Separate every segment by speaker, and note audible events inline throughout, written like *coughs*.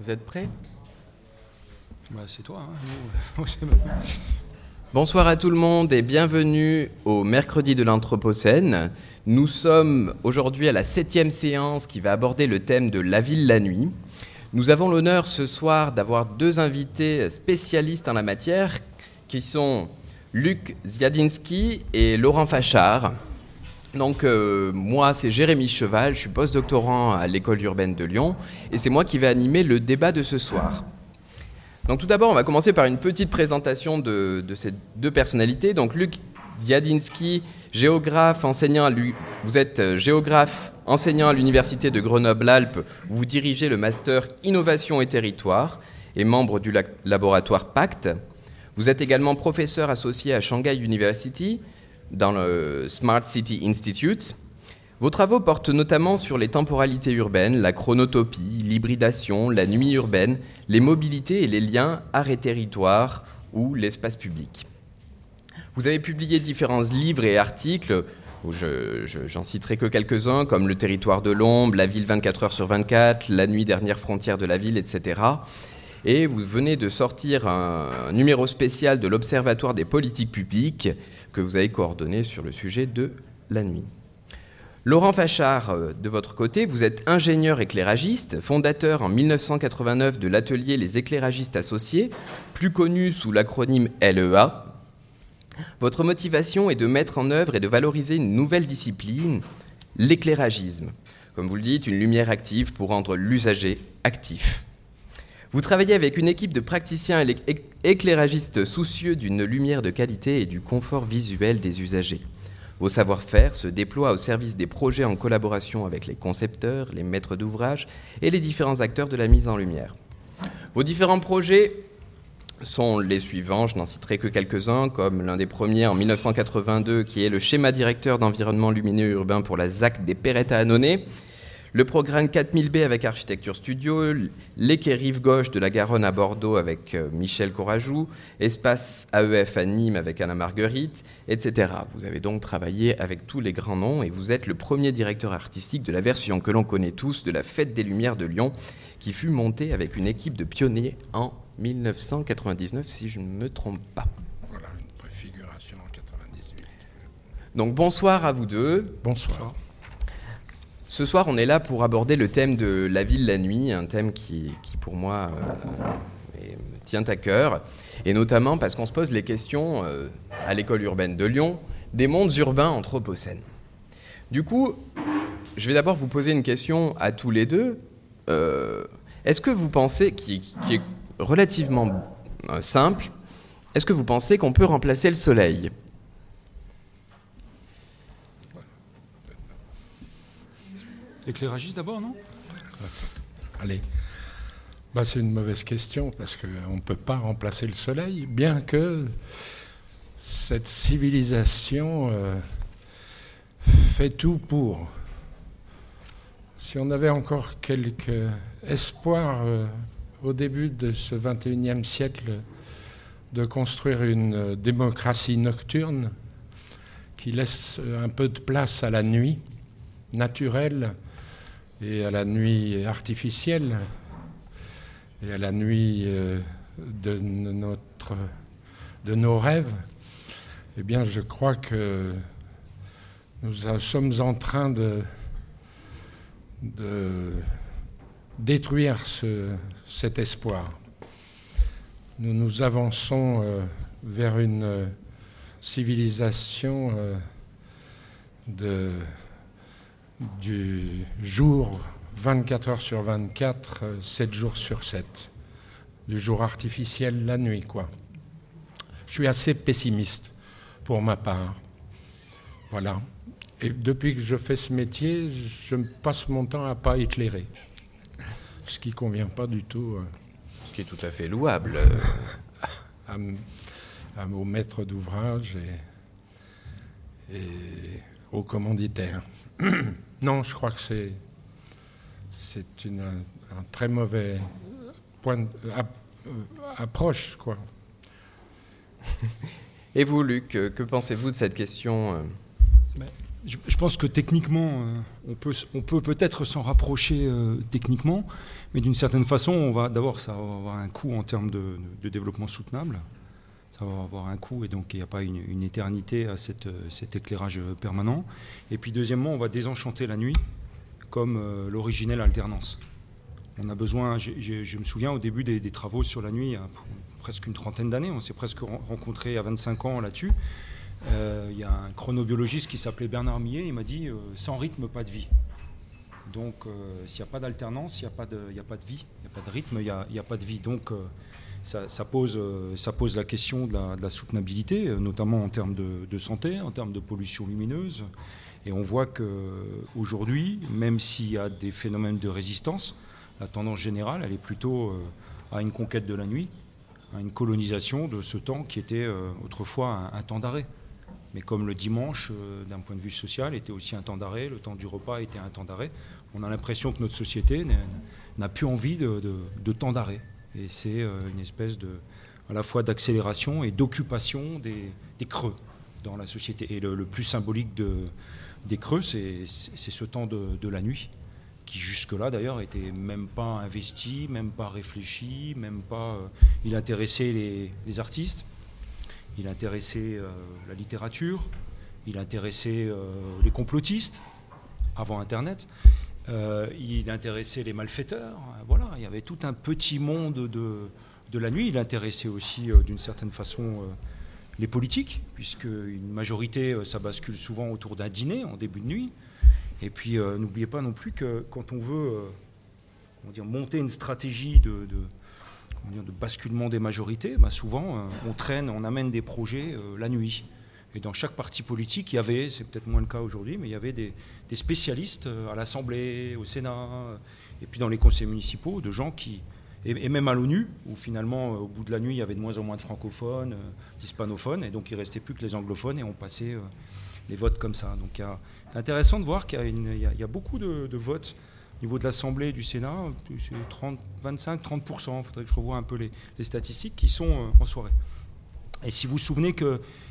Speaker 1: Vous êtes prêts?
Speaker 2: Bah, c'est toi. hein. *laughs*
Speaker 1: Bonsoir à tout le monde et bienvenue au mercredi de l'Anthropocène. Nous sommes aujourd'hui à la septième séance qui va aborder le thème de la ville la nuit. Nous avons l'honneur ce soir d'avoir deux invités spécialistes en la matière qui sont Luc Ziadinski et Laurent Fachard. Donc euh, moi c'est Jérémy Cheval, je suis postdoctorant à l'école urbaine de Lyon et c'est moi qui vais animer le débat de ce soir. Donc tout d'abord, on va commencer par une petite présentation de, ces deux personnalités. Donc Luc Diadinsky, géographe, enseignant à vous êtes euh, géographe, enseignant à l'université de Grenoble-Alpes. Vous dirigez le master Innovation et Territoire et membre du la- laboratoire Pacte. Vous êtes également professeur associé à Shanghai University dans le Smart City Institute. Vos travaux portent notamment sur les temporalités urbaines, la chronotopie, l'hybridation, la nuit urbaine, les mobilités et les liens art et territoire ou l'espace public. Vous avez publié différents livres et articles, où je- je- j'en citerai que quelques-uns, comme Le territoire de l'ombre, La ville 24 heures sur 24, La nuit dernière frontière de la ville, etc. Et vous venez de sortir un, numéro spécial de l'Observatoire des politiques publiques que vous avez coordonné sur le sujet de la nuit. Laurent Fachard, euh, de votre côté, vous êtes ingénieur éclairagiste, fondateur en 1989 de l'atelier Les éclairagistes associés, plus connu sous l'acronyme LEA. Votre motivation est de mettre en œuvre et de valoriser une nouvelle discipline, l'éclairagisme. Comme vous le dites, une lumière active pour rendre l'usager actif. Vous travaillez avec une équipe de praticiens éc- éclairagistes soucieux d'une lumière de qualité et du confort visuel des usagers. Vos savoir-faire se déploient au service des projets en collaboration avec les concepteurs, les maîtres d'ouvrage et les différents acteurs de la mise en lumière. Vos différents projets sont les suivants, je n'en citerai que quelques-uns, comme l'un des premiers en 1982 qui est le schéma directeur d'environnement lumineux urbain pour la ZAC des Perrettes à Annonay, le programme 4000B avec Architecture Studio, l'Équai Rive Gauche de la Garonne à Bordeaux avec euh, Michel Corajou, Espace AEF à Nîmes avec Anna Marguerite, etc. Vous avez donc travaillé avec tous les grands noms et vous êtes le premier directeur artistique de la version que l'on connaît tous de la Fête des Lumières de Lyon, qui fut montée avec une équipe de pionniers en 1999, si je ne me trompe pas.
Speaker 3: Voilà, une préfiguration en 98.
Speaker 1: Donc bonsoir à vous deux.
Speaker 3: Bonsoir.
Speaker 1: Ce soir, on est là pour aborder le thème de la ville la nuit, un thème qui, pour moi euh, me tient à cœur, et notamment parce qu'on se pose les questions euh, à l'école urbaine de Lyon des mondes urbains anthropocènes. Du coup, je vais d'abord vous poser une question à tous les deux. Euh, est-ce que vous pensez, qui, est relativement simple, est-ce que vous pensez qu'on peut remplacer le soleil?
Speaker 2: L'éclairagiste d'abord, non?
Speaker 3: Allez. Bah, c'est une mauvaise question parce qu'on ne peut pas remplacer le soleil, bien que cette civilisation euh, fait tout pour. Si on avait encore quelques espoirs euh, au début de ce 21e siècle de construire une euh, démocratie nocturne qui laisse un peu de place à la nuit naturelle et à la nuit artificielle et à la nuit euh, de notre de nos rêves, eh bien, je crois que nous sommes en train de, de détruire ce- cet espoir. Nous nous avançons euh, vers une civilisation euh, de, du jour 24 heures sur 24, euh, 7 jours sur 7. Du jour artificiel la nuit, quoi. Je suis assez pessimiste pour ma part. Voilà. Et depuis que je fais ce métier, je passe mon temps à pas éclairer. Ce qui convient pas du tout euh,
Speaker 1: Ce qui est tout à fait louable.
Speaker 3: à, m- à aux maîtres d'ouvrage et, et aux commanditaires. *clears throat* non, je crois que c'est c'est une un très mauvais point de- ap- euh, approche quoi. *laughs*
Speaker 1: Et vous, Luc, euh, que pensez-vous de cette question euh?
Speaker 2: Je, pense que techniquement, euh, on peut, on peut peut-être s'en rapprocher euh, techniquement, mais d'une certaine façon, on va d'abord, ça va avoir un coût en termes de, développement soutenable. Ça va avoir un coût et donc il n'y a pas une, éternité à cet éclairage permanent. Et puis deuxièmement, on va désenchanter la nuit comme euh, l'originelle alternance. On a besoin, je me souviens au début des, travaux sur la nuit, il a presque une trentaine d'années, on s'est presque rencontrés à 25 ans là-dessus. Euh, il y a un chronobiologiste qui s'appelait Bernard Millet, il m'a dit euh, sans rythme, pas de vie. Donc s'il n'y a pas d'alternance, il n'y a, a pas de vie, il n'y a pas de rythme, il n'y a, pas de vie. Donc ça, pose, ça pose la question de la, soutenabilité, notamment en termes de, santé, en termes de pollution lumineuse. Et on voit qu'aujourd'hui, même s'il y a des phénomènes de résistance, la tendance générale, elle est plutôt à une conquête de la nuit, à une colonisation de ce temps qui était autrefois un temps d'arrêt. Mais comme le dimanche, euh, d'un point de vue social, était aussi un temps d'arrêt, le temps du repas était un temps d'arrêt, on a l'impression que notre société n'a plus envie de, temps d'arrêt. Et c'est euh, une espèce de, à la fois d'accélération et d'occupation des, creux dans la société. Et le, plus symbolique des creux, c'est ce temps de, la nuit, qui jusque-là d'ailleurs était même pas investi, même pas réfléchi, même pas. Euh, il intéressait les artistes, il intéressait euh, la littérature, il intéressait les complotistes avant Internet, euh, il intéressait les malfaiteurs. Voilà, il y avait tout un petit monde de, la nuit. Il intéressait aussi d'une certaine façon les politiques, puisque une majorité, ça bascule souvent autour d'un dîner en début de nuit. Et puis, n'oubliez pas non plus que quand on veut monter une stratégie de, basculement des majorités, bah souvent euh, on traîne, on amène des projets euh, la nuit. Et dans chaque parti politique, il y avait, c'est peut-être moins le cas aujourd'hui, mais il y avait des, spécialistes euh, à l'Assemblée, au Sénat, et puis dans les conseils municipaux, de gens qui, et, même à l'ONU, où finalement, au bout de la nuit, il y avait de moins en moins de francophones, d'hispanophones, et donc il ne restait plus que les anglophones, et on passait les votes comme ça. Donc c'est intéressant de voir qu'il y, a beaucoup de votes au niveau de l'Assemblée et du Sénat, c'est 25-30%, il faudrait que je revoie un peu les, statistiques, qui sont euh, en soirée. Et si vous vous souvenez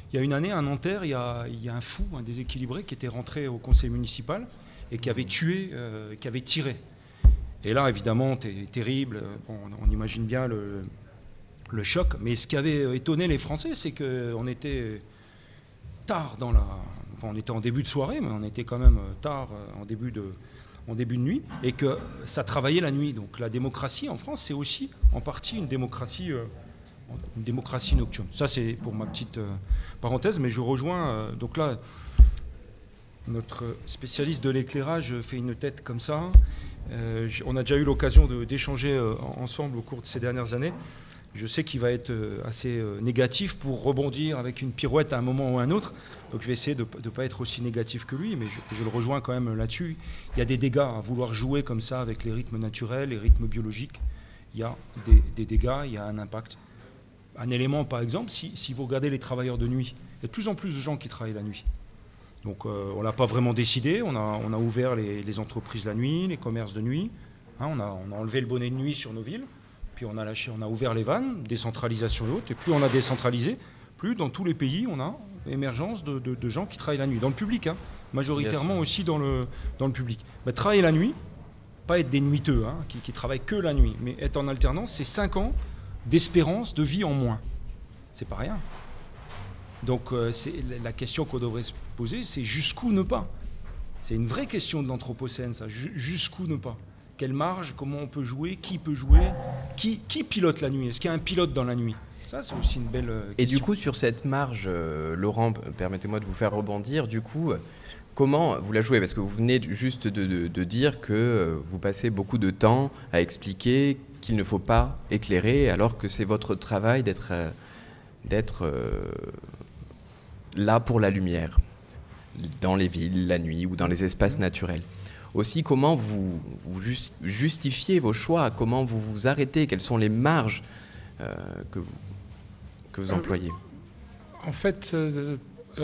Speaker 2: qu'il y a une année, à Nanterre, il y a, un fou, un déséquilibré, qui était rentré au conseil municipal et qui avait tué, euh, qui avait tiré. Et là, évidemment, terrible, on, imagine bien le, choc. Mais ce qui avait étonné les Français, c'est qu'on était tard dans la... Enfin, on était en début de soirée, mais on était quand même tard en début de, nuit, et que ça travaillait la nuit. Donc la démocratie en France, c'est aussi en partie une démocratie, euh, une démocratie nocturne. Ça, c'est pour ma petite euh, parenthèse, mais je rejoins. Euh, donc là, notre spécialiste de l'éclairage fait une tête comme ça. on a déjà eu l'occasion d'échanger ensemble au cours de ces dernières années je sais qu'il va être euh, assez euh, négatif pour rebondir avec une pirouette à un moment ou à un autre. Donc je vais essayer de ne pas être aussi négatif que lui, mais je, le rejoins quand même là-dessus. Il y a des dégâts à vouloir jouer comme ça avec les rythmes naturels, les rythmes biologiques. Il y a des, dégâts, il y a un impact. Un élément, par exemple, si, vous regardez les travailleurs de nuit, il y a de plus en plus de gens qui travaillent la nuit. Donc euh, on n'a pas vraiment décidé, on a, on a ouvert les, entreprises la nuit, les commerces de nuit, hein, on, a, on a enlevé le bonnet de nuit sur nos villes. Puis on a lâché, on a ouvert les vannes, décentralisation et autres. Et plus on a décentralisé, plus dans tous les pays on a émergence de, gens qui travaillent la nuit, dans le public, hein. majoritairement aussi dans le, dans le public. Bah, travailler la nuit, pas être des nuiteux, hein, qui, qui travaillent que la nuit, mais être en alternance, c'est 5 ans d'espérance de vie en moins. C'est pas rien. Donc euh, c'est la question qu'on devrait se poser, c'est jusqu'où ne pas? C'est une vraie question de l'anthropocène, ça. Jusqu'où ne pas? Quelle marge, comment on peut jouer, qui peut jouer, qui, qui pilote la nuit? Est-ce qu'il y a un pilote dans la nuit? Ça, c'est aussi une belle question. Euh,
Speaker 1: Et du coup, sur cette marge, euh, Laurent, permettez-moi de vous faire rebondir. Du coup, comment vous la jouez? Parce que vous venez juste de, dire que euh, vous passez beaucoup de temps à expliquer qu'il ne faut pas éclairer, alors que c'est votre travail d'être d'être là pour la lumière, dans les villes, la nuit ou dans les espaces naturels aussi comment vous, justifiez vos choix, comment vous vous arrêtez, quelles sont les marges euh, que, vous, que vous euh, employez?
Speaker 3: En fait, euh,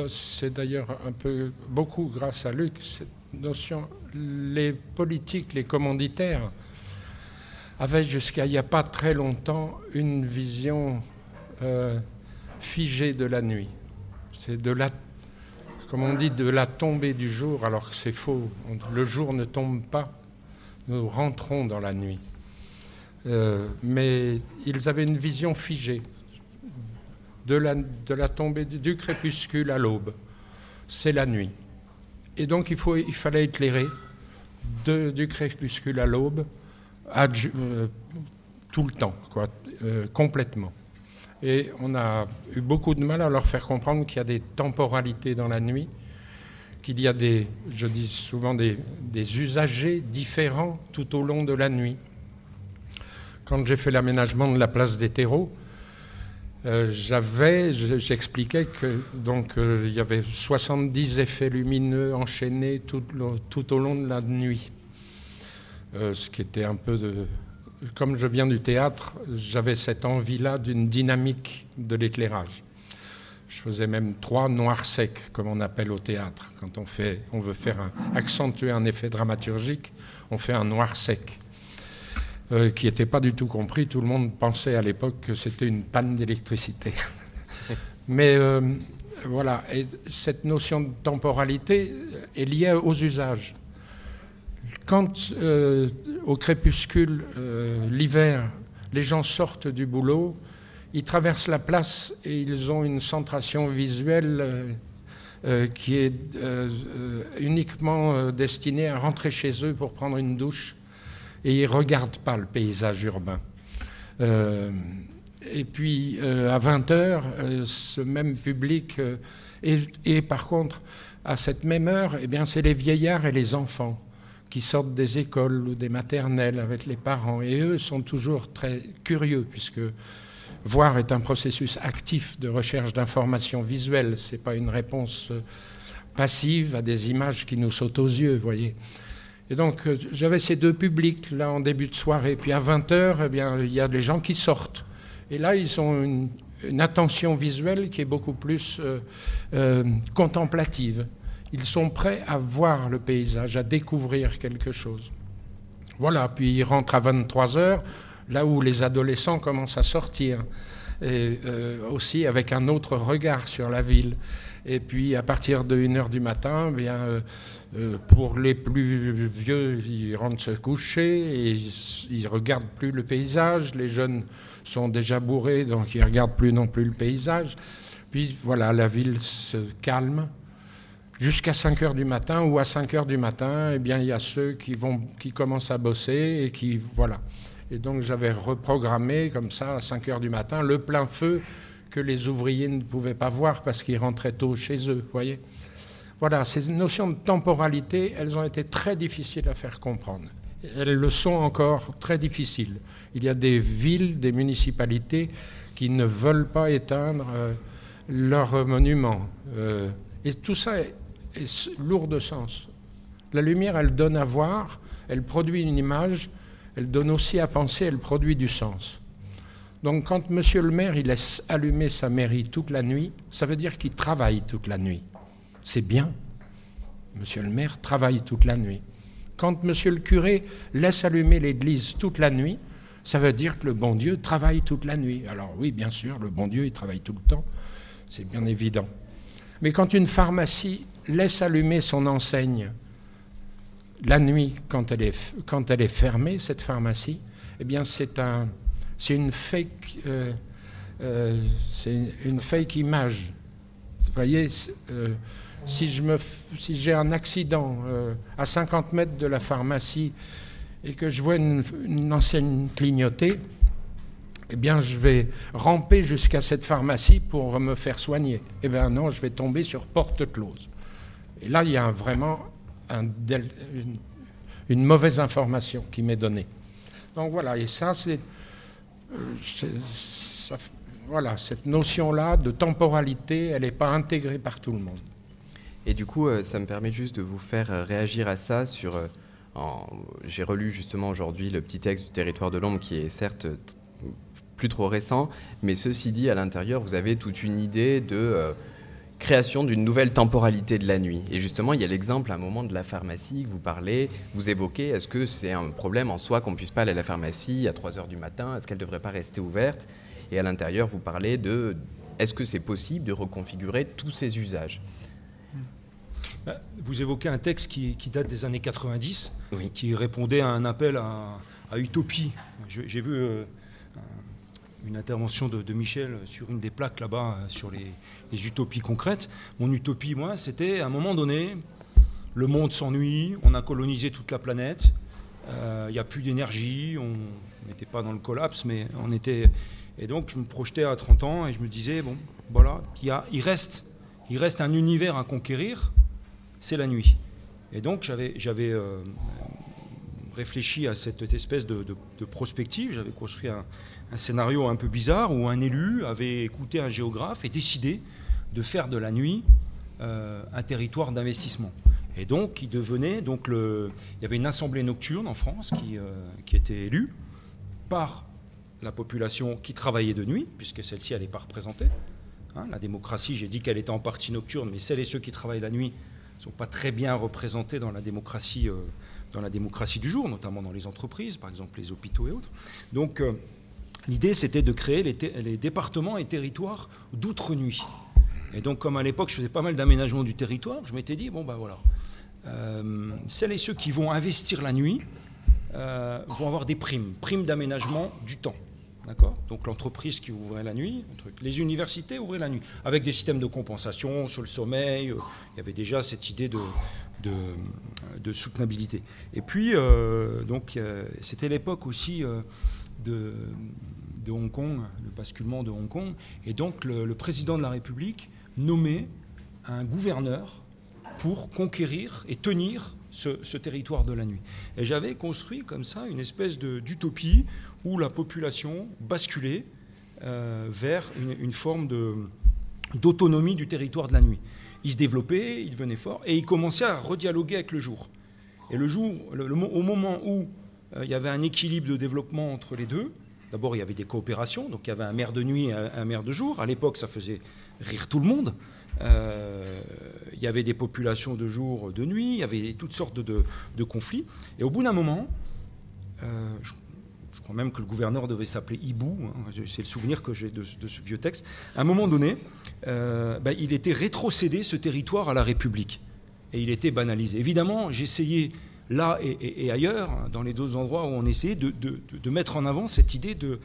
Speaker 3: c'est d'ailleurs un peu beaucoup grâce à Luc, cette notion, les politiques, les commanditaires avaient jusqu'à il n'y a pas très longtemps une vision figée de la nuit. C'est de la comme on dit, de la tombée du jour, alors que c'est faux. Le jour ne tombe pas, nous rentrons dans la nuit. Euh, mais ils avaient une vision figée de la, de la tombée du crépuscule à l'aube. C'est la nuit. Et donc il, faut, il fallait éclairer du crépuscule à l'aube euh, tout le temps, quoi, euh, complètement. Et on a eu beaucoup de mal à leur faire comprendre qu'il y a des temporalités dans la nuit, qu'il y a des, je dis souvent, des, usagers différents tout au long de la nuit. Quand j'ai fait l'aménagement de la place des terreaux, euh, j'avais, j'expliquais que donc il y avait 70 effets lumineux enchaînés tout, au long de la nuit, ce qui était un peu de, comme je viens du théâtre, j'avais cette envie-là d'une dynamique de l'éclairage. Je faisais même trois noirs secs, comme on appelle au théâtre. Quand on, fait, on veut faire accentuer un effet dramaturgique, on fait un noir sec. Euh, qui n'était pas du tout compris. Tout le monde pensait à l'époque que c'était une panne d'électricité. *laughs* Mais euh, voilà, et cette notion de temporalité est liée aux usages. Quand euh, au crépuscule, l'hiver, les gens sortent du boulot, ils traversent la place et ils ont une centration visuelle qui est uniquement destinée à rentrer chez eux pour prendre une douche et ils ne regardent pas le paysage urbain. Euh, et puis euh, à 20 heures, euh, ce même public, et, par contre, à cette même heure, eh bien, c'est les vieillards et les enfants qui sortent des écoles ou des maternelles avec les parents. Et eux sont toujours très curieux, puisque voir est un processus actif de recherche d'informations visuelles. Ce n'est pas une réponse passive à des images qui nous sautent aux yeux, voyez. Et donc, euh, j'avais ces deux publics, là, en début de soirée. Puis à 20h, eh bien, il y a des gens qui sortent. Et là, ils ont une, attention visuelle qui est beaucoup plus euh, euh, contemplative. Ils sont prêts à voir le paysage, à découvrir quelque chose. Voilà, puis ils rentrent à 23h, là où les adolescents commencent à sortir. Et aussi avec un autre regard sur la ville. Et puis à partir de 1h du matin, eh bien, euh, pour les plus vieux, ils rentrent se coucher et ils ne regardent plus le paysage. Les jeunes sont déjà bourrés, donc ils regardent plus non plus le paysage. Puis voilà, la ville se calme jusqu'à 5 heures du matin, ou à 5 heures du matin, eh bien, il y a ceux qui, vont, qui commencent à bosser et qui. Voilà. Et donc j'avais reprogrammé comme ça, à 5 heures du matin, le plein feu que les ouvriers ne pouvaient pas voir parce qu'ils rentraient tôt chez eux, voyez voilà, ces notions de temporalité, elles ont été très difficiles à faire comprendre. Elles le sont encore très difficiles. Il y a des villes, des municipalités qui ne veulent pas éteindre euh, leurs monuments. Euh, et tout ça lourd de sens. La lumière, elle donne à voir, elle produit une image, elle donne aussi à penser, elle produit du sens. Donc quand Monsieur le maire il laisse allumer sa mairie toute la nuit, ça veut dire qu'il travaille toute la nuit c'est bien. Monsieur le maire travaille toute la nuit. Quand monsieur le curé laisse allumer l'église toute la nuit, ça veut dire que le bon Dieu travaille toute la nuit. Alors oui, bien sûr, le bon Dieu, il travaille tout le temps, c'est bien évident. Mais quand une pharmacie laisse allumer son enseigne la nuit, quand elle est, fermée, cette pharmacie, eh bien c'est un, une fake, euh, euh, une fake image. Vous voyez, euh, si, j'ai un accident à 50 mètres de la pharmacie et que je vois une, enseigne clignoter, eh bien, je vais ramper jusqu'à cette pharmacie pour me faire soigner. Eh bien, non, je vais tomber sur porte close. Et là, il y a vraiment une, mauvaise information qui m'est donnée. Donc voilà, et ça, c'est. Euh, voilà, cette notion-là de temporalité, elle n'est pas intégrée par tout le monde.
Speaker 1: Et du coup, euh, ça me permet juste de vous faire euh, réagir à ça sur... J'ai relu justement aujourd'hui le petit texte du territoire de l'ombre qui est certes plus trop récent, mais ceci dit, à l'intérieur, vous avez toute une idée de création d'une nouvelle temporalité de la nuit. Et justement, il y a l'exemple à un moment de la pharmacie que vous parlez, vous évoquez, est-ce que c'est un problème en soi qu'on ne puisse pas aller à la pharmacie à 3 heures du matin? Est-ce qu'elle ne devrait pas rester ouverte? Et à l'intérieur, vous parlez de, est-ce que c'est possible de reconfigurer tous ces usages?
Speaker 2: Bah, vous évoquez un texte qui, date des années 90, qui répondait à un appel à, utopie. J'ai vu euh, une intervention de, Michel sur une des plaques là-bas, euh, sur les, utopies concrètes. Mon utopie, moi, c'était à un moment donné, le monde s'ennuie, on a colonisé toute la planète, il n'y a plus d'énergie, on n'était pas dans le collapse, mais on était et donc je me projetais à 30 ans et je me disais, bon, voilà, il, reste, il reste un univers à conquérir, c'est la nuit. Et donc j'avais, j'avais euh, réfléchi à cette espèce de, prospective, j'avais construit un, scénario un peu bizarre où un élu avait écouté un géographe et décidé de faire de la nuit euh, un territoire d'investissement. Et donc, il devenait donc il y avait une assemblée nocturne en France qui, euh, qui était élue par la population qui travaillait de nuit, puisque celle-ci, elle n'est pas représentée. Hein, la démocratie, j'ai dit qu'elle était en partie nocturne, mais celles et ceux qui travaillent la nuit ne sont pas très bien représentés dans la démocratie, euh, dans la démocratie du jour, notamment dans les entreprises, par exemple les hôpitaux et autres. Donc euh, l'idée, c'était de créer les, départements et territoires d'outre-nuit. Et donc, comme à l'époque, je faisais pas mal d'aménagement du territoire, je m'étais dit, bon ben voilà, euh, celles et ceux qui vont investir la nuit vont avoir des primes, primes d'aménagement du temps. D'accord? Donc l'entreprise qui ouvrait la nuit, les universités ouvraient la nuit, avec des systèmes de compensation sur le sommeil. Euh, il y avait déjà cette idée de, de, soutenabilité. Et puis, euh, donc, c'était l'époque aussi euh, de, Hong Kong, le basculement de Hong Kong. Et donc, le, président de la République nommait un gouverneur pour conquérir et tenir ce, territoire de la nuit. Et j'avais construit comme ça une espèce d'utopie où la population basculait euh, vers une, forme d'autonomie du territoire de la nuit. Il se développait, il devenait fort, et il commençait à redialoguer avec le jour. Et le jour, au moment où euh, il y avait un équilibre de développement entre les deux, d'abord il y avait des coopérations, donc il y avait un maire de nuit et un, maire de jour. À l'époque, ça faisait rire tout le monde. Euh, il y avait des populations de jour, de nuit, il y avait toutes sortes de, conflits. Et au bout d'un moment, même que le gouverneur devait s'appeler Hibou, hein, c'est le souvenir que j'ai de, ce vieux texte, à un moment donné, euh, bah, il était rétrocédé ce territoire à la République. Et il était banalisé. Évidemment, essayé là et, ailleurs, dans les deux endroits où on essayait, de, mettre en avant cette idée de,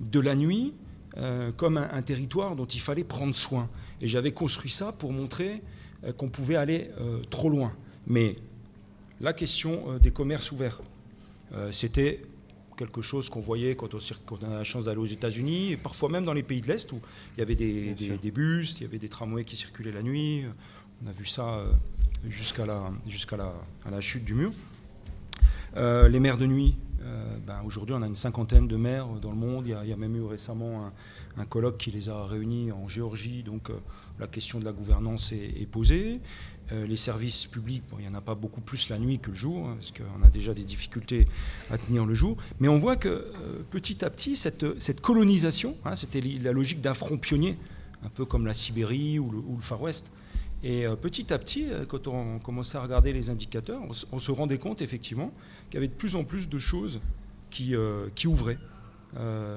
Speaker 2: de la nuit euh, comme un, territoire dont il fallait prendre soin. Et j'avais construit ça pour montrer euh, qu'on pouvait aller trop loin. Mais la question des commerces ouverts, c'était quelque chose qu'on voyait quand on, a la chance d'aller aux États-Unis, et parfois même dans les pays de l'Est, où il y avait des, bus, il y avait des tramways qui circulaient la nuit. On a vu ça euh, jusqu'à la, jusqu'à la, la, chute du mur. Euh, les maires de nuit, euh, ben aujourd'hui on a une cinquantaine de maires dans le monde. Il y a, même eu récemment un, colloque qui les a réunis en Géorgie, donc la question de la gouvernance est, est posée. Euh, les services publics, il n'y en a pas beaucoup plus la nuit que le jour, hein, parce qu'on a déjà des difficultés à tenir le jour. Mais on voit que euh, petit à petit, cette, colonisation, hein, c'était la logique d'un front pionnier, un peu comme la Sibérie ou le, Far West. Et euh, petit à petit, quand on commençait à regarder les indicateurs, on, se rendait compte effectivement qu'il y avait de plus en plus de choses qui, qui ouvraient.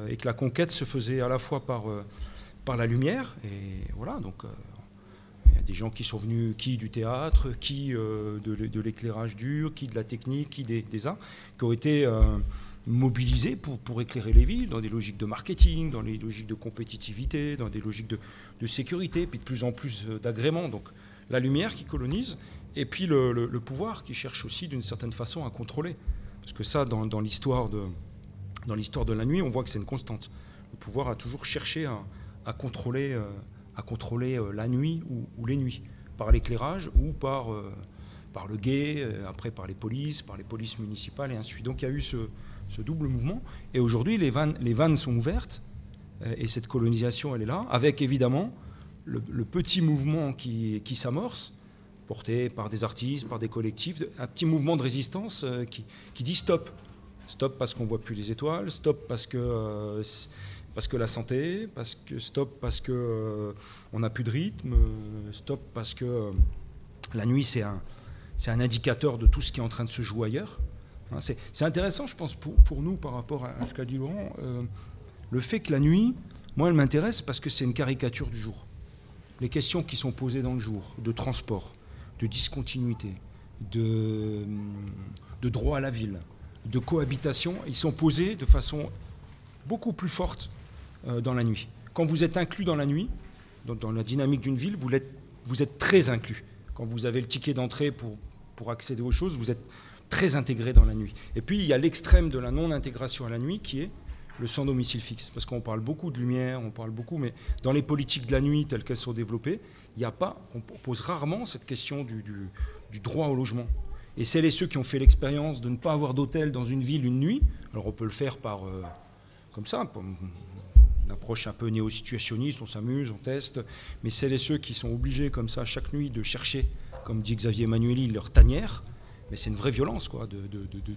Speaker 2: et que la conquête se faisait à la fois par, par la lumière, et voilà, donc il y a des gens qui sont venus, qui du théâtre, qui euh, de, l'éclairage dur, qui de la technique, qui des, arts, qui ont été euh, mobilisés pour, pour éclairer les villes dans des logiques de marketing, dans des logiques de compétitivité, dans des logiques de, sécurité, puis de plus en plus euh, d'agrément. Donc la lumière qui colonise, et puis le, pouvoir qui cherche aussi d'une certaine façon à contrôler. Parce que ça, dans, l'histoire de, dans l'histoire de la nuit, on voit que c'est une constante. Le pouvoir a toujours cherché à, contrôler à contrôler euh, la nuit ou, les nuits, par l'éclairage ou par, euh, par le guet, euh, après par les polices, par les polices municipales et ainsi de suite. Donc il y a eu ce, double mouvement. Et aujourd'hui, les vannes, les vannes sont ouvertes et cette colonisation, elle est là, avec évidemment le, petit mouvement qui, qui s'amorce, porté par des artistes, par des collectifs, un petit mouvement de résistance qui, qui dit stop. Stop parce qu'on voit plus les étoiles, stop parce que parce que la santé, parce que stop parce que euh, on n'a plus de rythme, euh, stop parce que euh, la nuit c'est un, un indicateur de tout ce qui est en train de se jouer ailleurs. Hein, c'est, intéressant, je pense, pour, pour, nous par rapport à, ce qu'a dit Laurent, le fait que la nuit, moi, elle m'intéresse parce que c'est une caricature du jour. Les questions qui sont posées dans le jour, de transport, de discontinuité, de, de droit à la ville, de cohabitation, ils sont posés de façon beaucoup plus forte dans la nuit. Quand vous êtes inclus dans la nuit, dans, la dynamique d'une ville, vous êtes, très inclus. Quand vous avez le ticket d'entrée pour, pour accéder aux choses, vous êtes très intégré dans la nuit. Et puis il y a l'extrême de la non-intégration à la nuit qui est le sans domicile fixe. Parce qu'on parle beaucoup de lumière, on parle beaucoup, mais dans les politiques de la nuit telles qu'elles sont développées, il n'y a pas, on pose rarement cette question du, du, droit au logement. Et celles et ceux qui ont fait l'expérience de ne pas avoir d'hôtel dans une ville une nuit, alors on peut le faire par, euh, comme ça, une approche un peu néo-situationniste, on s'amuse, on teste, mais celles et ceux qui sont obligés comme ça chaque nuit de chercher, comme dit Xavier Emmanueli, leur tanière, mais c'est une vraie violence quoi, de,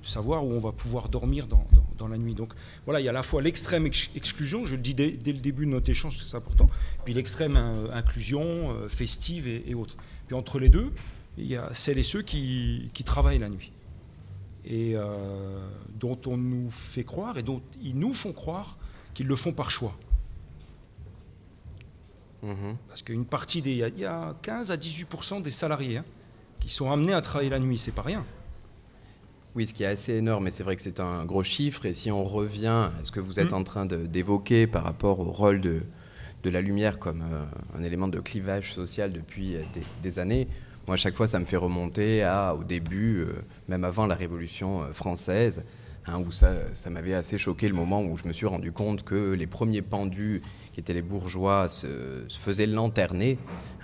Speaker 2: savoir où on va pouvoir dormir dans, la nuit. Donc voilà, il y a à la fois l'extrême exclusion, je le dis dès, le début de notre échange, c'est important, puis l'extrême euh, inclusion euh, festive et, autres. Puis entre les deux, il y a celles et ceux qui, travaillent la nuit et euh, dont on nous fait croire et dont ils nous font croire qu'ils le font par choix. Mmh Parce qu'une partie des. Il y, a 15 à 18% des salariés hein, qui sont amenés à travailler la nuit, c'est pas rien.
Speaker 1: Oui, ce qui est assez énorme, et c'est vrai que c'est un gros chiffre. Et si on revient à ce que vous êtes mm. en train d'évoquer par rapport au rôle de, de la lumière comme euh, un élément de clivage social depuis euh, des, années, moi, à chaque fois, ça me fait remonter à, au début, euh, même avant la Révolution française, hein, où ça, ça m'avait assez choqué le moment où je me suis rendu compte que les premiers pendus qui étaient les bourgeois, se, faisaient lanterner,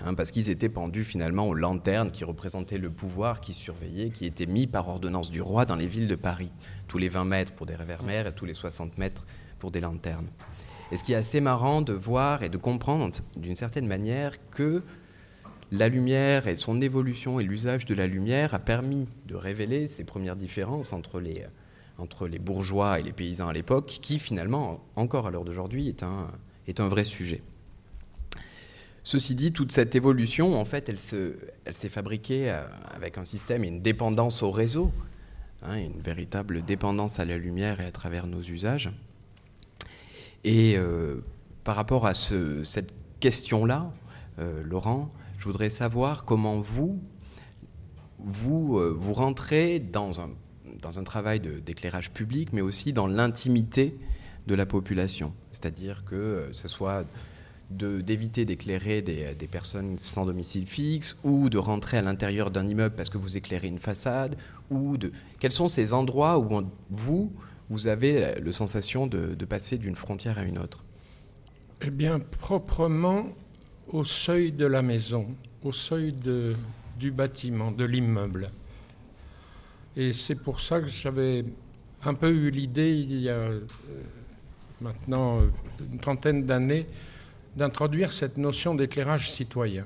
Speaker 1: hein, parce qu'ils étaient pendus finalement aux lanternes qui représentaient le pouvoir qui surveillait, qui était mis par ordonnance du roi dans les villes de Paris, tous les 20 mètres pour des réverbères et tous les 60 mètres pour des lanternes. Et ce qui est assez marrant de voir et de comprendre d'une certaine manière que la lumière et son évolution et l'usage de la lumière a permis de révéler ces premières différences entre les, entre les bourgeois et les paysans à l'époque, qui finalement, encore à l'heure d'aujourd'hui, est un, est un vrai sujet. Ceci dit, toute cette évolution, en fait, elle, s'est fabriquée euh, avec un système et une dépendance au réseau, hein, une véritable dépendance à la lumière et à travers nos usages. Et euh, par rapport à cette question-là, euh, Laurent, je voudrais savoir comment vous, vous, vous rentrez dans un, dans un travail d'éclairage public, mais aussi dans l'intimité de la population. C'est-à-dire que euh, ce soit d'éviter d'éclairer des, des, personnes sans domicile fixe ou de rentrer à l'intérieur d'un immeuble parce que vous éclairez une façade ou de quels sont ces endroits où vous vous avez la, sensation de, passer d'une frontière à une autre?
Speaker 3: Eh bien proprement au seuil de la maison, au seuil du bâtiment, de l'immeuble. Et c'est pour ça que j'avais un peu eu l'idée il y a euh, maintenant euh, une trentaine d'années, d'introduire cette notion d'éclairage citoyen,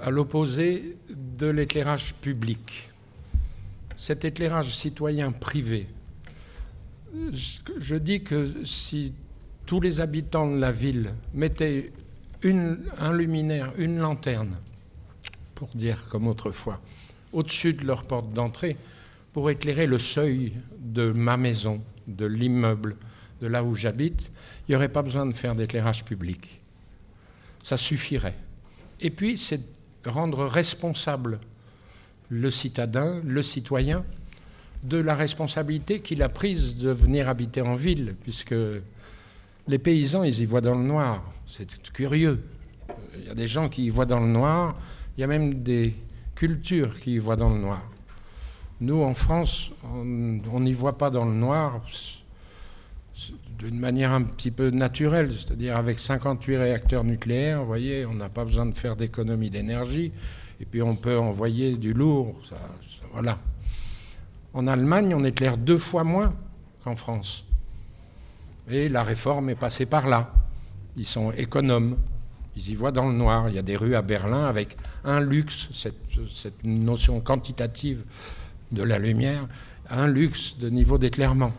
Speaker 3: à l'opposé de l'éclairage public. Cet éclairage citoyen privé, je dis que si tous les habitants de la ville mettaient un luminaire, une lanterne, pour dire comme autrefois, au-dessus de leur porte d'entrée, pour éclairer le seuil de ma maison, de l'immeuble, de là où j'habite, il n'y aurait pas besoin de faire d'éclairage public. Ça suffirait. Et puis, c'est rendre responsable le citadin, le citoyen, de la responsabilité qu'il a prise de venir habiter en ville, puisque les paysans, ils y voient dans le noir. C'est curieux. Il y a des gens qui y voient dans le noir, il y a même des cultures qui y voient dans le noir. Nous, en France, on n'y voit pas dans le noir d'une manière un petit peu naturelle, c'est-à-dire avec 58 réacteurs nucléaires, vous voyez, on n'a pas besoin de faire d'économie d'énergie, et puis on peut envoyer du lourd, voilà. En Allemagne, on éclaire deux fois moins qu'en France. Et la réforme est passée par là. Ils sont économes. Ils y voient dans le noir. Il y a des rues à Berlin avec un luxe, cette, notion quantitative de la lumière, un luxe de niveau d'éclairement.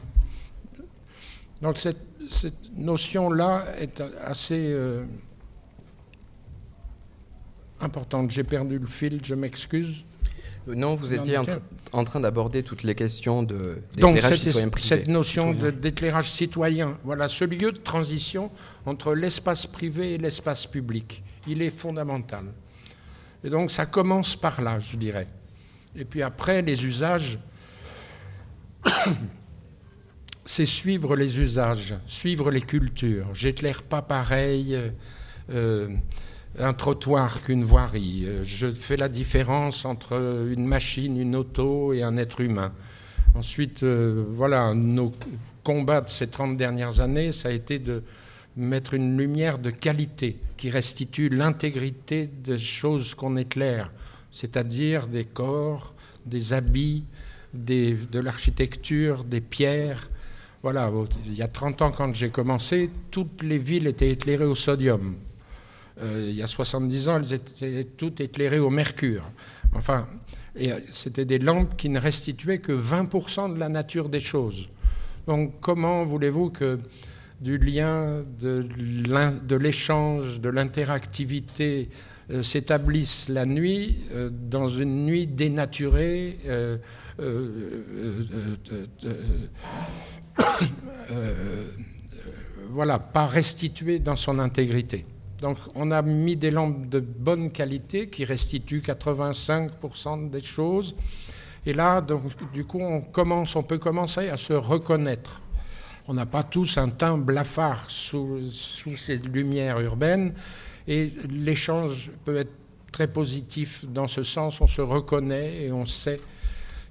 Speaker 3: Donc cette, notion-là est assez euh, importante. J'ai perdu le fil, je m'excuse.
Speaker 1: Non, vous étiez en, train d'aborder toutes les questions de d'éclairage citoyen
Speaker 3: privé. Cette notion d'éclairage citoyen, voilà, ce lieu de transition entre l'espace privé et l'espace public, il est fondamental. Et donc ça commence par là, je dirais. Et puis après, les usages, *coughs* c'est suivre les usages, suivre les cultures. J'éclaire pas pareil euh, un trottoir qu'une voirie. Je fais la différence entre une machine, une auto et un être humain. Ensuite, euh, voilà, nos combats de ces 30 dernières années, ça a été de mettre une lumière de qualité qui restitue l'intégrité des choses qu'on éclaire, c'est-à-dire des corps, des habits, de l'architecture, des pierres. Voilà, il y a 30 ans, quand j'ai commencé, toutes les villes étaient éclairées au sodium. Euh, il y a 70 ans, elles étaient toutes éclairées au mercure. Enfin, euh, c'était des lampes qui ne restituaient que 20% de la nature des choses. Donc comment voulez-vous que du lien, de l'échange, de l'interactivité euh, s'établisse la nuit euh, dans une nuit dénaturée *coughs* voilà, pas restituée dans son intégrité? Donc on a mis des lampes de bonne qualité qui restituent 85% des choses. Et là, donc, du coup, on, commence, on peut commencer à se reconnaître. On n'a pas tous un teint blafard sous, sous ces lumières urbaines. Et l'échange peut être très positif dans ce sens. On se reconnaît et on sait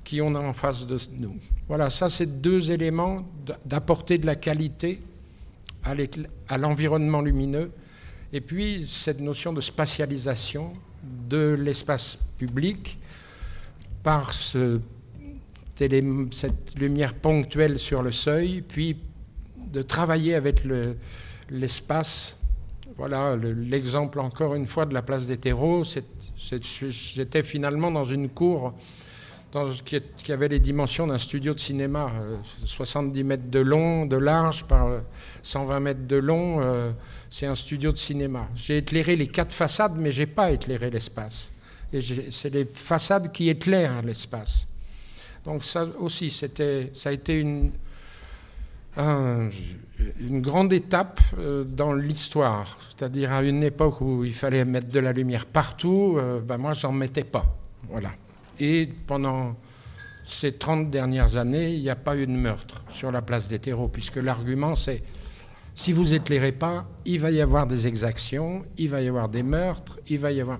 Speaker 3: qui on a en face de nous. Voilà, ça c'est deux éléments d'apporter de la qualité à l'environnement lumineux et puis cette notion de spatialisation de l'espace public par cette lumière ponctuelle sur le seuil, puis de travailler avec l'espace. voilà l'exemple encore une fois de la place des terreaux. J'étais finalement dans une cour qui, avait les dimensions d'un studio de cinéma, 70 euh, mètres de long, de large par 120 mètres de long. Euh, c'est un studio de cinéma. J'ai éclairé les quatre façades, mais je n'ai pas éclairé l'espace. C'est les façades qui éclairent l'espace. Donc ça aussi, ça a été une, une grande étape euh, dans l'histoire. C'est-à-dire à une époque où il fallait mettre de la lumière partout, euh, ben moi, j'en mettais pas. Voilà. Et pendant ces 30 dernières années, il n'y a pas eu de meurtre sur la place des terreaux, puisque l'argument, c'est si vous éclairez pas, il va y avoir des exactions, il va y avoir des meurtres, il va y avoir.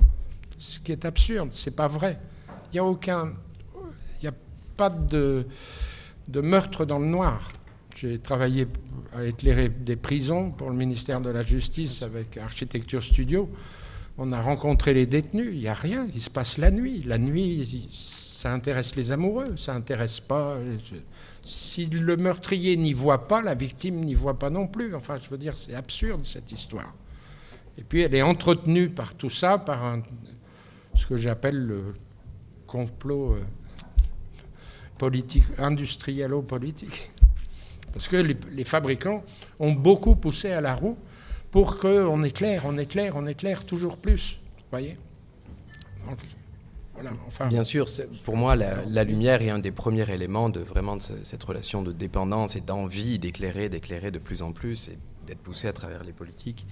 Speaker 3: Ce qui est absurde, c'est pas vrai. Il n'y a aucun. Il a pas de, de meurtre dans le noir. J'ai travaillé à éclairer des prisons pour le ministère de la Justice avec Architecture Studio. On a rencontré les détenus, il n'y a rien, il se passe la nuit. La nuit, ça intéresse les amoureux, ça intéresse pas. Si le meurtrier n'y voit pas, la victime n'y voit pas non plus. Enfin, je veux dire, c'est absurde cette histoire. Et puis elle est entretenue par tout ça, par ce que j'appelle le complot euh, politique, industriello-politique. Parce que les, fabricants ont beaucoup poussé à la roue pour qu'on éclaire, on éclaire, on éclaire toujours plus. Vous voyez
Speaker 1: Bien sûr, pour moi, la, lumière est un des premiers éléments de vraiment cette relation de dépendance et d'envie d'éclairer, d'éclairer de plus en plus et d'être poussé à travers les politiques.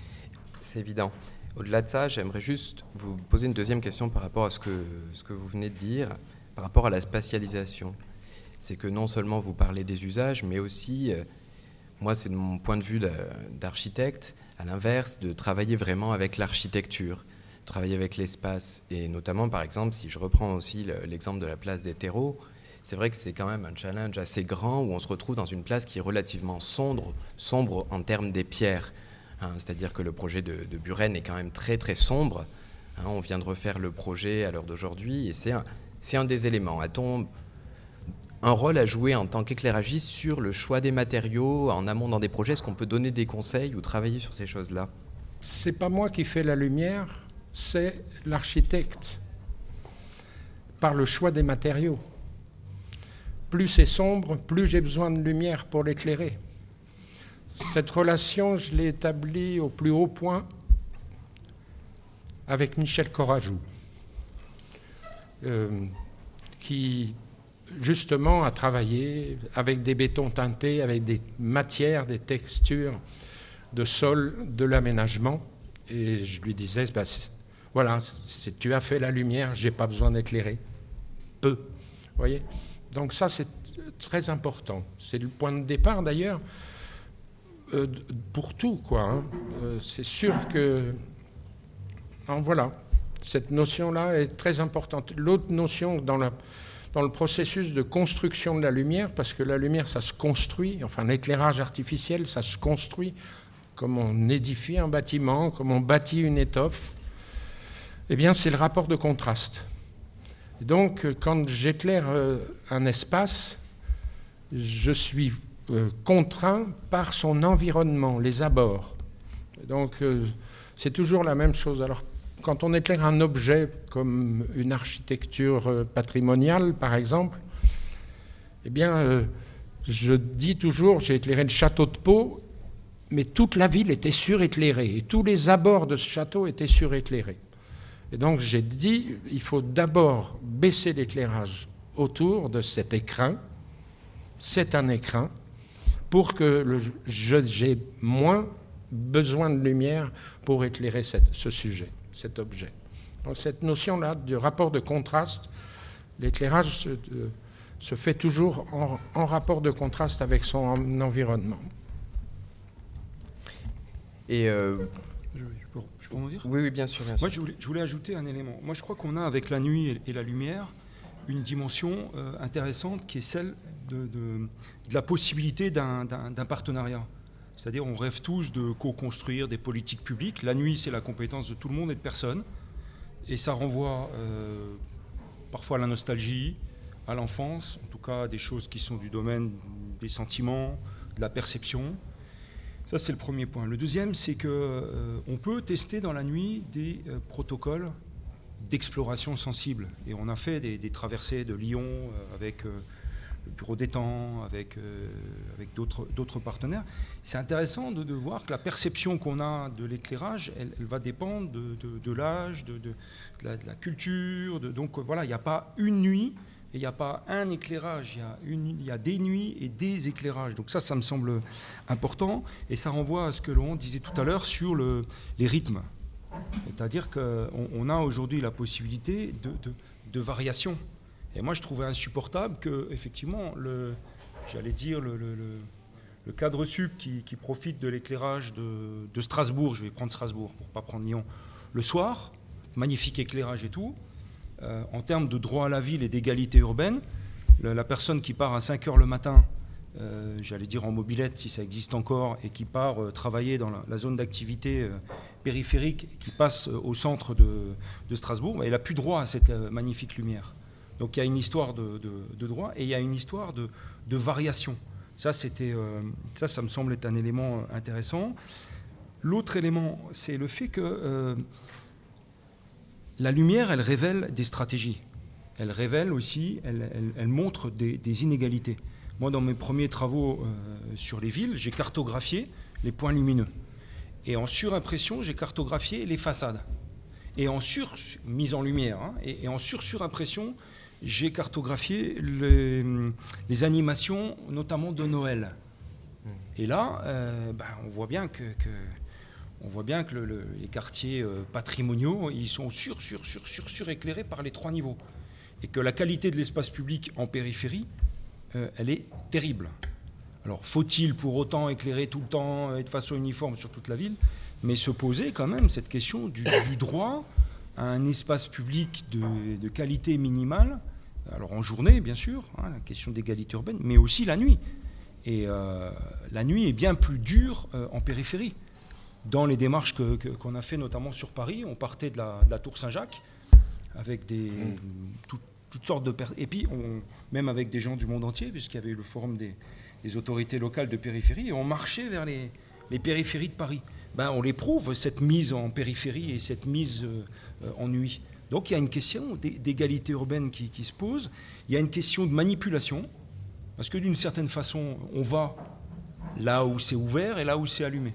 Speaker 1: C'est évident. Au-delà de ça, j'aimerais juste vous poser une deuxième question par rapport à ce que, ce que vous venez de dire, par rapport à la spatialisation. C'est que non seulement vous parlez des usages, mais aussi, euh, moi, c'est de mon point de vue d'architecte, à l'inverse, de travailler vraiment avec l'architecture travailler avec l'espace. Et notamment, par exemple, si je reprends aussi l'exemple de la place des terreaux, c'est vrai que c'est quand même un challenge assez grand où on se retrouve dans une place qui est relativement sombre, sombre en termes des pierres. Hein. C'est-à-dire que le projet de, de, Buren est quand même très très sombre. Hein. on vient de refaire le projet à l'heure d'aujourd'hui et c'est un, des éléments. A-t-on un rôle à jouer en tant qu'éclairagiste sur le choix des matériaux en amont dans des projets? Est-ce qu'on peut donner des conseils ou travailler sur ces choses-là?
Speaker 3: C'est pas moi qui fais la lumière, c'est l'architecte, par le choix des matériaux. Plus c'est sombre, plus j'ai besoin de lumière pour l'éclairer. Cette relation, je l'ai établie au plus haut point avec Michel Corajou, euh, qui justement a travaillé avec des bétons teintés, avec des matières, des textures de sol, de l'aménagement. Et je lui disais, bah, voilà, tu as fait la lumière, j'ai pas besoin d'éclairer. Peu. Voyez? Donc ça, c'est très important. C'est le point de départ d'ailleurs euh, pour tout, quoi. Hein. Euh, c'est sûr que. voilà, cette notion-là est très importante. L'autre notion dans, dans le processus de construction de la lumière, parce que la lumière, ça se construit, enfin l'éclairage artificiel, ça se construit comme on édifie un bâtiment, comme on bâtit une étoffe, eh bien c'est le rapport de contraste. donc quand j'éclaire euh, un espace, je suis euh, contraint par son environnement, les abords. Donc euh, c'est toujours la même chose. Alors quand on éclaire un objet comme une architecture patrimoniale, par exemple, eh bien, je dis toujours, j'ai éclairé le château de Pau mais toute la ville était suréclairée et tous les abords de ce château étaient suréclairés. Et donc j'ai dit, il faut d'abord baisser l'éclairage autour de cet écrin. C'est un écrin pour que j'ai moins besoin de lumière pour éclairer ce sujet, cet objet. Donc cette notion-là du rapport de contraste, l'éclairage se, fait toujours en rapport de contraste avec son environnement.
Speaker 2: Et euh, peux, en dire
Speaker 1: oui, oui, bien sûr.
Speaker 2: Moi, je voulais, ajouter un élément. Moi, je crois qu'on a avec la nuit et, la lumière une dimension euh, intéressante qui est celle de, la possibilité d'un partenariat. C'est-à-dire, on rêve tous de co-construire des politiques publiques. La nuit, c'est la compétence de tout le monde et de personne. Et ça renvoie euh, parfois à la nostalgie, à l'enfance, en tout cas à des choses qui sont du domaine des sentiments, de la perception. Ça, c'est le premier point. Le deuxième, c'est qu'on euh, peut tester dans la nuit des euh, protocoles d'exploration sensible. Et on a fait des, traversées de Lyon euh, avec le Bureau des temps, avec, avec d'autres partenaires. C'est intéressant de, voir que la perception qu'on a de l'éclairage, elle, va dépendre de, l'âge, de, la, de, la, culture. donc voilà, il n'y a pas une nuit il n'y a pas un éclairage, il y, a des nuits et des éclairages. Donc ça, ça me semble important, et ça renvoie à ce que l'on disait tout à l'heure sur le, les rythmes. C'est-à-dire qu'on on a aujourd'hui la possibilité de, de, variation. Et moi, je trouvais insupportable que, effectivement, j'allais dire, le, cadre sup qui, qui profite de l'éclairage de, de Strasbourg, je vais prendre Strasbourg pour ne pas prendre Lyon, le soir, magnifique éclairage et tout, euh, en termes de droit à la ville et d'égalité urbaine, la personne qui part à 5 heures le matin, euh, j'allais dire en mobilette si ça existe encore, et qui part euh, travailler dans la, zone d'activité périphérique, qui passe au centre de, Strasbourg, elle n'a plus droit à cette magnifique lumière. Donc il y a une histoire de, droit et il y a une histoire de, variation. Ça, ça me semble être un élément intéressant. L'autre élément, c'est le fait que la lumière, elle révèle des stratégies. Elle révèle aussi, elle, montre des, inégalités. Moi, dans mes premiers travaux euh, sur les villes, j'ai cartographié les points lumineux. Et en surimpression, j'ai cartographié les façades. Et en sur mise en lumière, hein, et, en sur-surimpression, j'ai cartographié les, animations, notamment de Noël. Hmm. Et là, euh, ben, on voit bien que on voit bien que les quartiers euh, patrimoniaux, ils sont sur, sur, sur, sur, suréclairés par les trois niveaux. Et que la qualité de l'espace public en périphérie, euh, elle est terrible. Alors, faut-il pour autant éclairer tout le temps et de façon uniforme sur toute la ville? Mais se poser quand même cette question du, droit à un espace public de, qualité minimale, alors en journée bien sûr, hein, la question d'égalité urbaine, mais aussi la nuit. Et euh, la nuit est bien plus dure en périphérie dans les démarches qu'on a fait notamment sur Paris. On partait de la, Tour Saint-Jacques avec des, mm. toutes sortes de personnes. Et puis, on, même avec des gens du monde entier, puisqu'il y avait eu le forum des, autorités locales de périphérie, et on marchait vers les, périphéries de Paris. Ben, on l'éprouve, cette mise en périphérie et cette mise euh, en nuit. Donc il y a une question d'égalité urbaine qui, qui, se pose, il y a une question de manipulation, parce que d'une certaine façon, on va là où c'est ouvert et là où c'est allumé.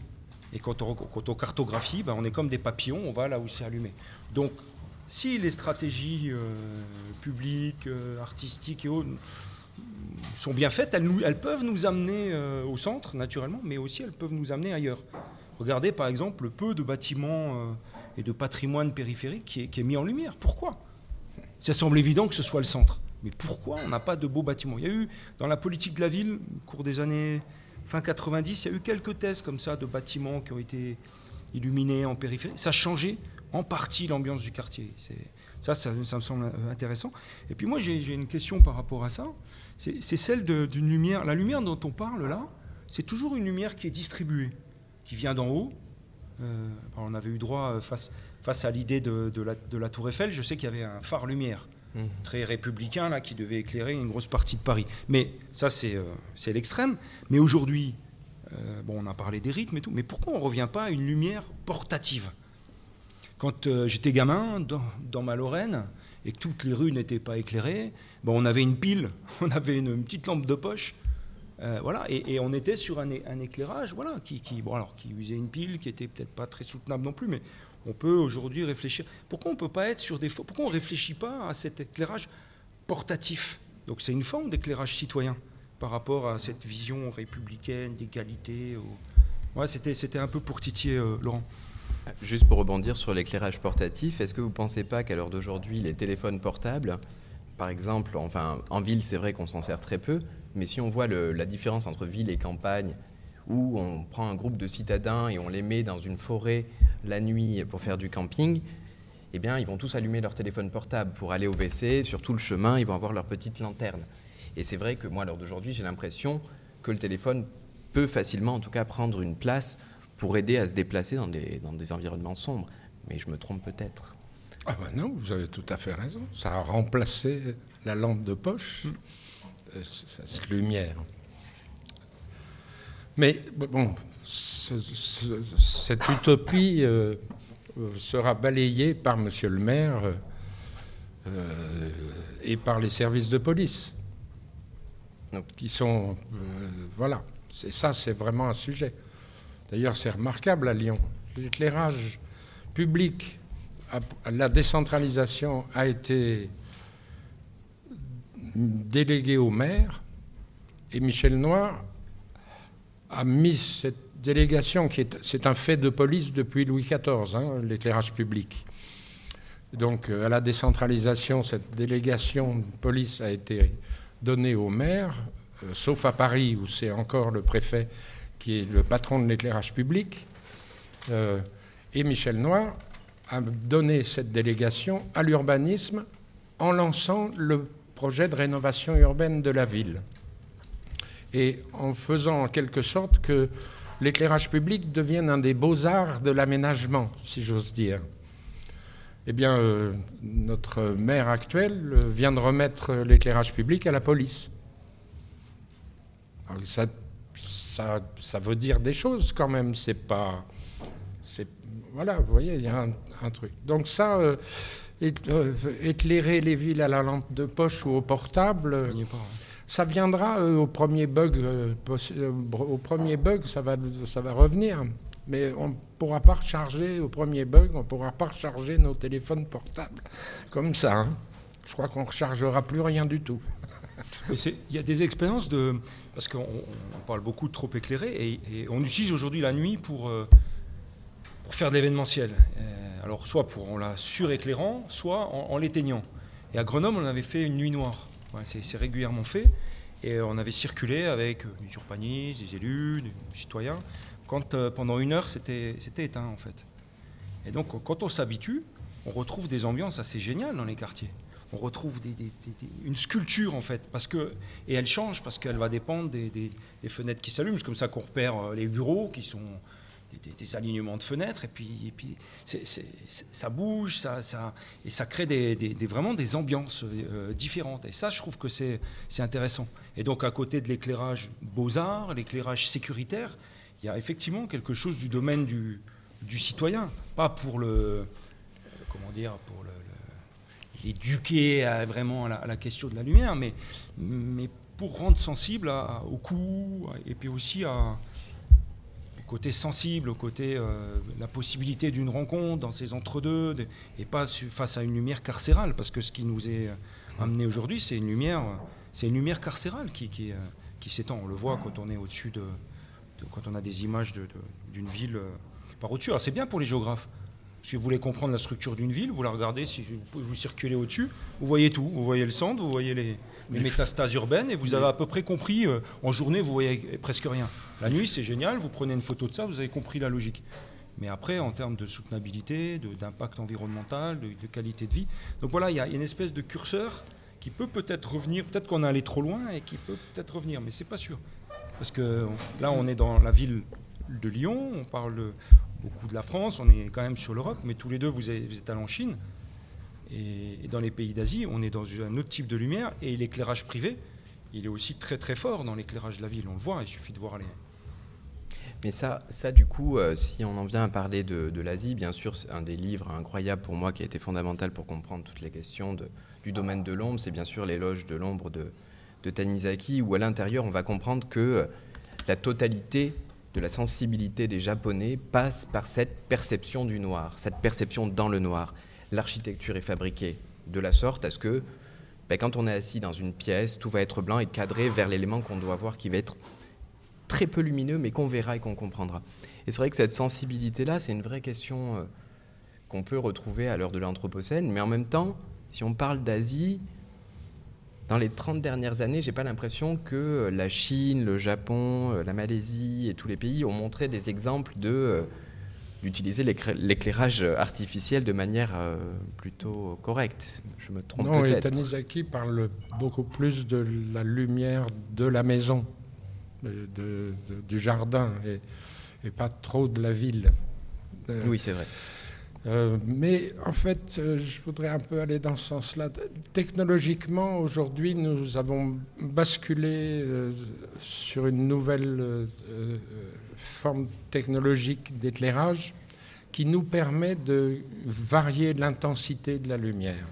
Speaker 2: Et quand on, cartographie, ben, on est comme des papillons, on va là où c'est allumé. Donc, si les stratégies euh, publiques, euh, artistiques et autres sont bien faites, elles, peuvent nous amener euh, au centre, naturellement, mais aussi elles peuvent nous amener ailleurs. Regardez par exemple le peu de bâtiments et de patrimoine périphérique qui est, mis en lumière. Pourquoi? Ça semble évident que ce soit le centre. Mais pourquoi on n'a pas de beaux bâtiments? Il y a eu, dans la politique de la ville, au cours des années fin 90, il y a eu quelques thèses comme ça de bâtiments qui ont été illuminés en périphérie. Ça changé en partie l'ambiance du quartier. Ça, ça, me semble intéressant. Et puis moi, j'ai une question par rapport à ça. C'est celle d'une lumière. La lumière dont on parle là, c'est toujours une lumière qui est distribuée, qui vient d'en haut. Euh, on avait eu droit euh, face, à l'idée de, la, Tour Eiffel. Je sais qu'il y avait un phare lumière mmh. très républicain là qui devait éclairer une grosse partie de Paris. Mais ça, c'est euh, l'extrême. Mais aujourd'hui, bon, on a parlé des rythmes et tout. Mais pourquoi on ne revient pas à une lumière portative? Quand euh, j'étais gamin, dans, ma Lorraine, et que toutes les rues n'étaient pas éclairées, bon, on avait une pile, *laughs* on avait une, petite lampe de poche, euh, voilà, et, on était sur un, éclairage, voilà, qui, bon, alors, qui usait une pile, qui était peut-être pas très soutenable non plus, mais on peut aujourd'hui réfléchir. Pourquoi on peut pas être sur des, pourquoi on réfléchit pas à cet éclairage portatif? Donc c'est une forme d'éclairage citoyen par rapport à cette vision républicaine d'égalité. Ouais, c'était, c'était un peu pour titiller euh, Laurent.
Speaker 1: Juste pour rebondir sur l'éclairage portatif, est-ce que vous ne pensez pas qu'à l'heure d'aujourd'hui, les téléphones portables, par exemple, enfin, en ville, c'est vrai qu'on s'en sert très peu, mais si on voit la différence entre ville et campagne, où on prend un groupe de citadins et on les met dans une forêt la nuit pour faire du camping, eh bien, ils vont tous allumer leur téléphone portable pour aller au WC. Sur tout le chemin, ils vont avoir leur petite lanterne. Et c'est vrai que moi, à l'heure d'aujourd'hui, j'ai l'impression que le téléphone peut facilement, en tout cas, prendre une place pour aider à se déplacer dans des, dans des environnements sombres. Mais je me trompe peut-être.
Speaker 3: Ah ben non, vous avez tout à fait raison. Ça a remplacé la lampe de poche, mm. euh, cette lumière. Mais bon, cette utopie euh, sera balayée par Monsieur le maire euh, et par les services de police, voilà, c'est ça, c'est vraiment un sujet. D'ailleurs, c'est remarquable à Lyon. L'éclairage public, la décentralisation a été déléguée au maire et Michel Noir a mis cette délégation, qui est, c'est un fait de police depuis Louis XIV, hein, l'éclairage public. Donc euh, à la décentralisation, cette délégation de police a été donnée au maire, euh, sauf à Paris où c'est encore le préfet qui est le patron de l'éclairage public, euh, et Michel Noir a donné cette délégation à l'urbanisme en lançant le projet de rénovation urbaine de la ville. Et en faisant en quelque sorte que l'éclairage public devienne un des beaux-arts de l'aménagement, si j'ose dire. Eh bien, euh, notre maire actuel vient de remettre l'éclairage public à la police. Ça veut dire des choses quand même. C'est pas. Voilà, vous voyez, il y a un, truc. Donc, ça, euh, euh, éclairer les villes à la lampe de poche ou au portable. Hein. Ça viendra euh, au premier bug. au premier bug, ça va, ça va revenir. Mais on ne pourra pas recharger au premier bug, on ne pourra pas recharger nos téléphones portables. Comme ça. Hein. Je crois qu'on ne rechargera plus rien du tout. *laughs*
Speaker 2: Il y a des expériences de. Parce qu'on parle beaucoup de trop éclairé, et, on utilise aujourd'hui la nuit pour, euh, pour faire de l'événementiel. Euh, alors, soit pour, en la suréclairant, soit en, l'éteignant. Et à Grenoble, on avait fait une nuit noire. C'est régulièrement fait. Et on avait circulé avec des urbanistes, des élus, des citoyens, quand euh, pendant une heure, c'était éteint, en fait. Et donc, quand on s'habitue, on retrouve des ambiances assez géniales dans les quartiers on retrouve une sculpture en fait, parce que et elle change parce qu'elle va dépendre des, fenêtres qui s'allument. C'est comme ça qu'on repère euh, les bureaux qui sont des, alignements de fenêtres et puis, puis ça bouge, ça, ça, et ça crée vraiment des ambiances euh, différentes. Et ça, je trouve que c'est intéressant. Et donc à côté de l'éclairage beaux-arts, l'éclairage sécuritaire, il y a effectivement quelque chose du domaine du, du citoyen, pas pour le comment dire pour le à, vraiment à la, question de la lumière, mais, mais pour rendre sensible au coût et puis aussi à, côté sensible, au côté euh, la possibilité d'une rencontre dans ces entre-deux, et pas face à une lumière carcérale, parce que ce qui nous est amené aujourd'hui, c'est une lumière, c'est une lumière carcérale qui, euh, s'étend. On le voit quand on est au-dessus de, quand on a des images d'une ville euh, par au-dessus. C'est bien pour les géographes, Si vous voulez comprendre la structure d'une ville, vous la regardez, si vous circulez au-dessus, vous voyez tout. Vous voyez le centre, vous voyez les, les métastases urbaines, et vous avez à peu près compris, euh, en journée, vous voyez presque rien. La nuit, c'est génial, vous prenez une photo de ça, vous avez compris la logique. Mais après, en termes de soutenabilité, d'impact environnemental, de, qualité de vie, donc voilà, il y a une espèce de curseur qui peut peut-être revenir, peut-être qu'on est allé trop loin et qui peut peut-être revenir, mais c'est pas sûr. Parce que là, on est dans la ville de Lyon, on parle beaucoup de la France, on est quand même sur l'Europe, mais tous les deux, vous, êtes allés en Chine. Et, dans les pays d'Asie, on est dans un autre type de lumière, et l'éclairage privé, il est aussi très très fort dans l'éclairage de la ville. On le voit, il suffit de voir les,
Speaker 1: mais ça, ça du coup, euh, si on en vient à parler de, l'Asie, bien sûr, un des livres incroyables pour moi qui a été fondamental pour comprendre toutes les questions du domaine de l'ombre, c'est bien sûr l'éloge de l'ombre de, de, Tanizaki, où à l'intérieur, on va comprendre que euh, la totalité de la sensibilité des Japonais passe par cette perception du noir, cette perception dans le noir. L'architecture est fabriquée de la sorte à ce que, ben, quand on est assis dans une pièce, tout va être blanc et cadré vers l'élément qu'on doit voir qui va être très peu lumineux, mais qu'on verra et qu'on comprendra. Et c'est vrai que cette sensibilité-là, c'est une vraie question euh, qu'on peut retrouver à l'heure de l'Anthropocène, mais en même temps, si on parle d'Asie, dans les 30 dernières années, j'ai pas l'impression que euh, la Chine, le Japon, euh, la Malaisie et tous les pays ont montré des exemples de d'utiliser l'éclairage artificiel de manière plutôt correcte. Je me trompe peut-être.
Speaker 3: Non, et Tanizaki parle beaucoup plus de la lumière de la maison de, du jardin et, pas trop de la ville.
Speaker 1: Euh, oui, c'est vrai.
Speaker 3: Euh, mais en fait, euh, je voudrais un peu aller dans ce sens-là. Technologiquement, aujourd'hui, nous avons basculé sur une nouvelle forme technologique d'éclairage qui nous permet de varier l'intensité de la lumière.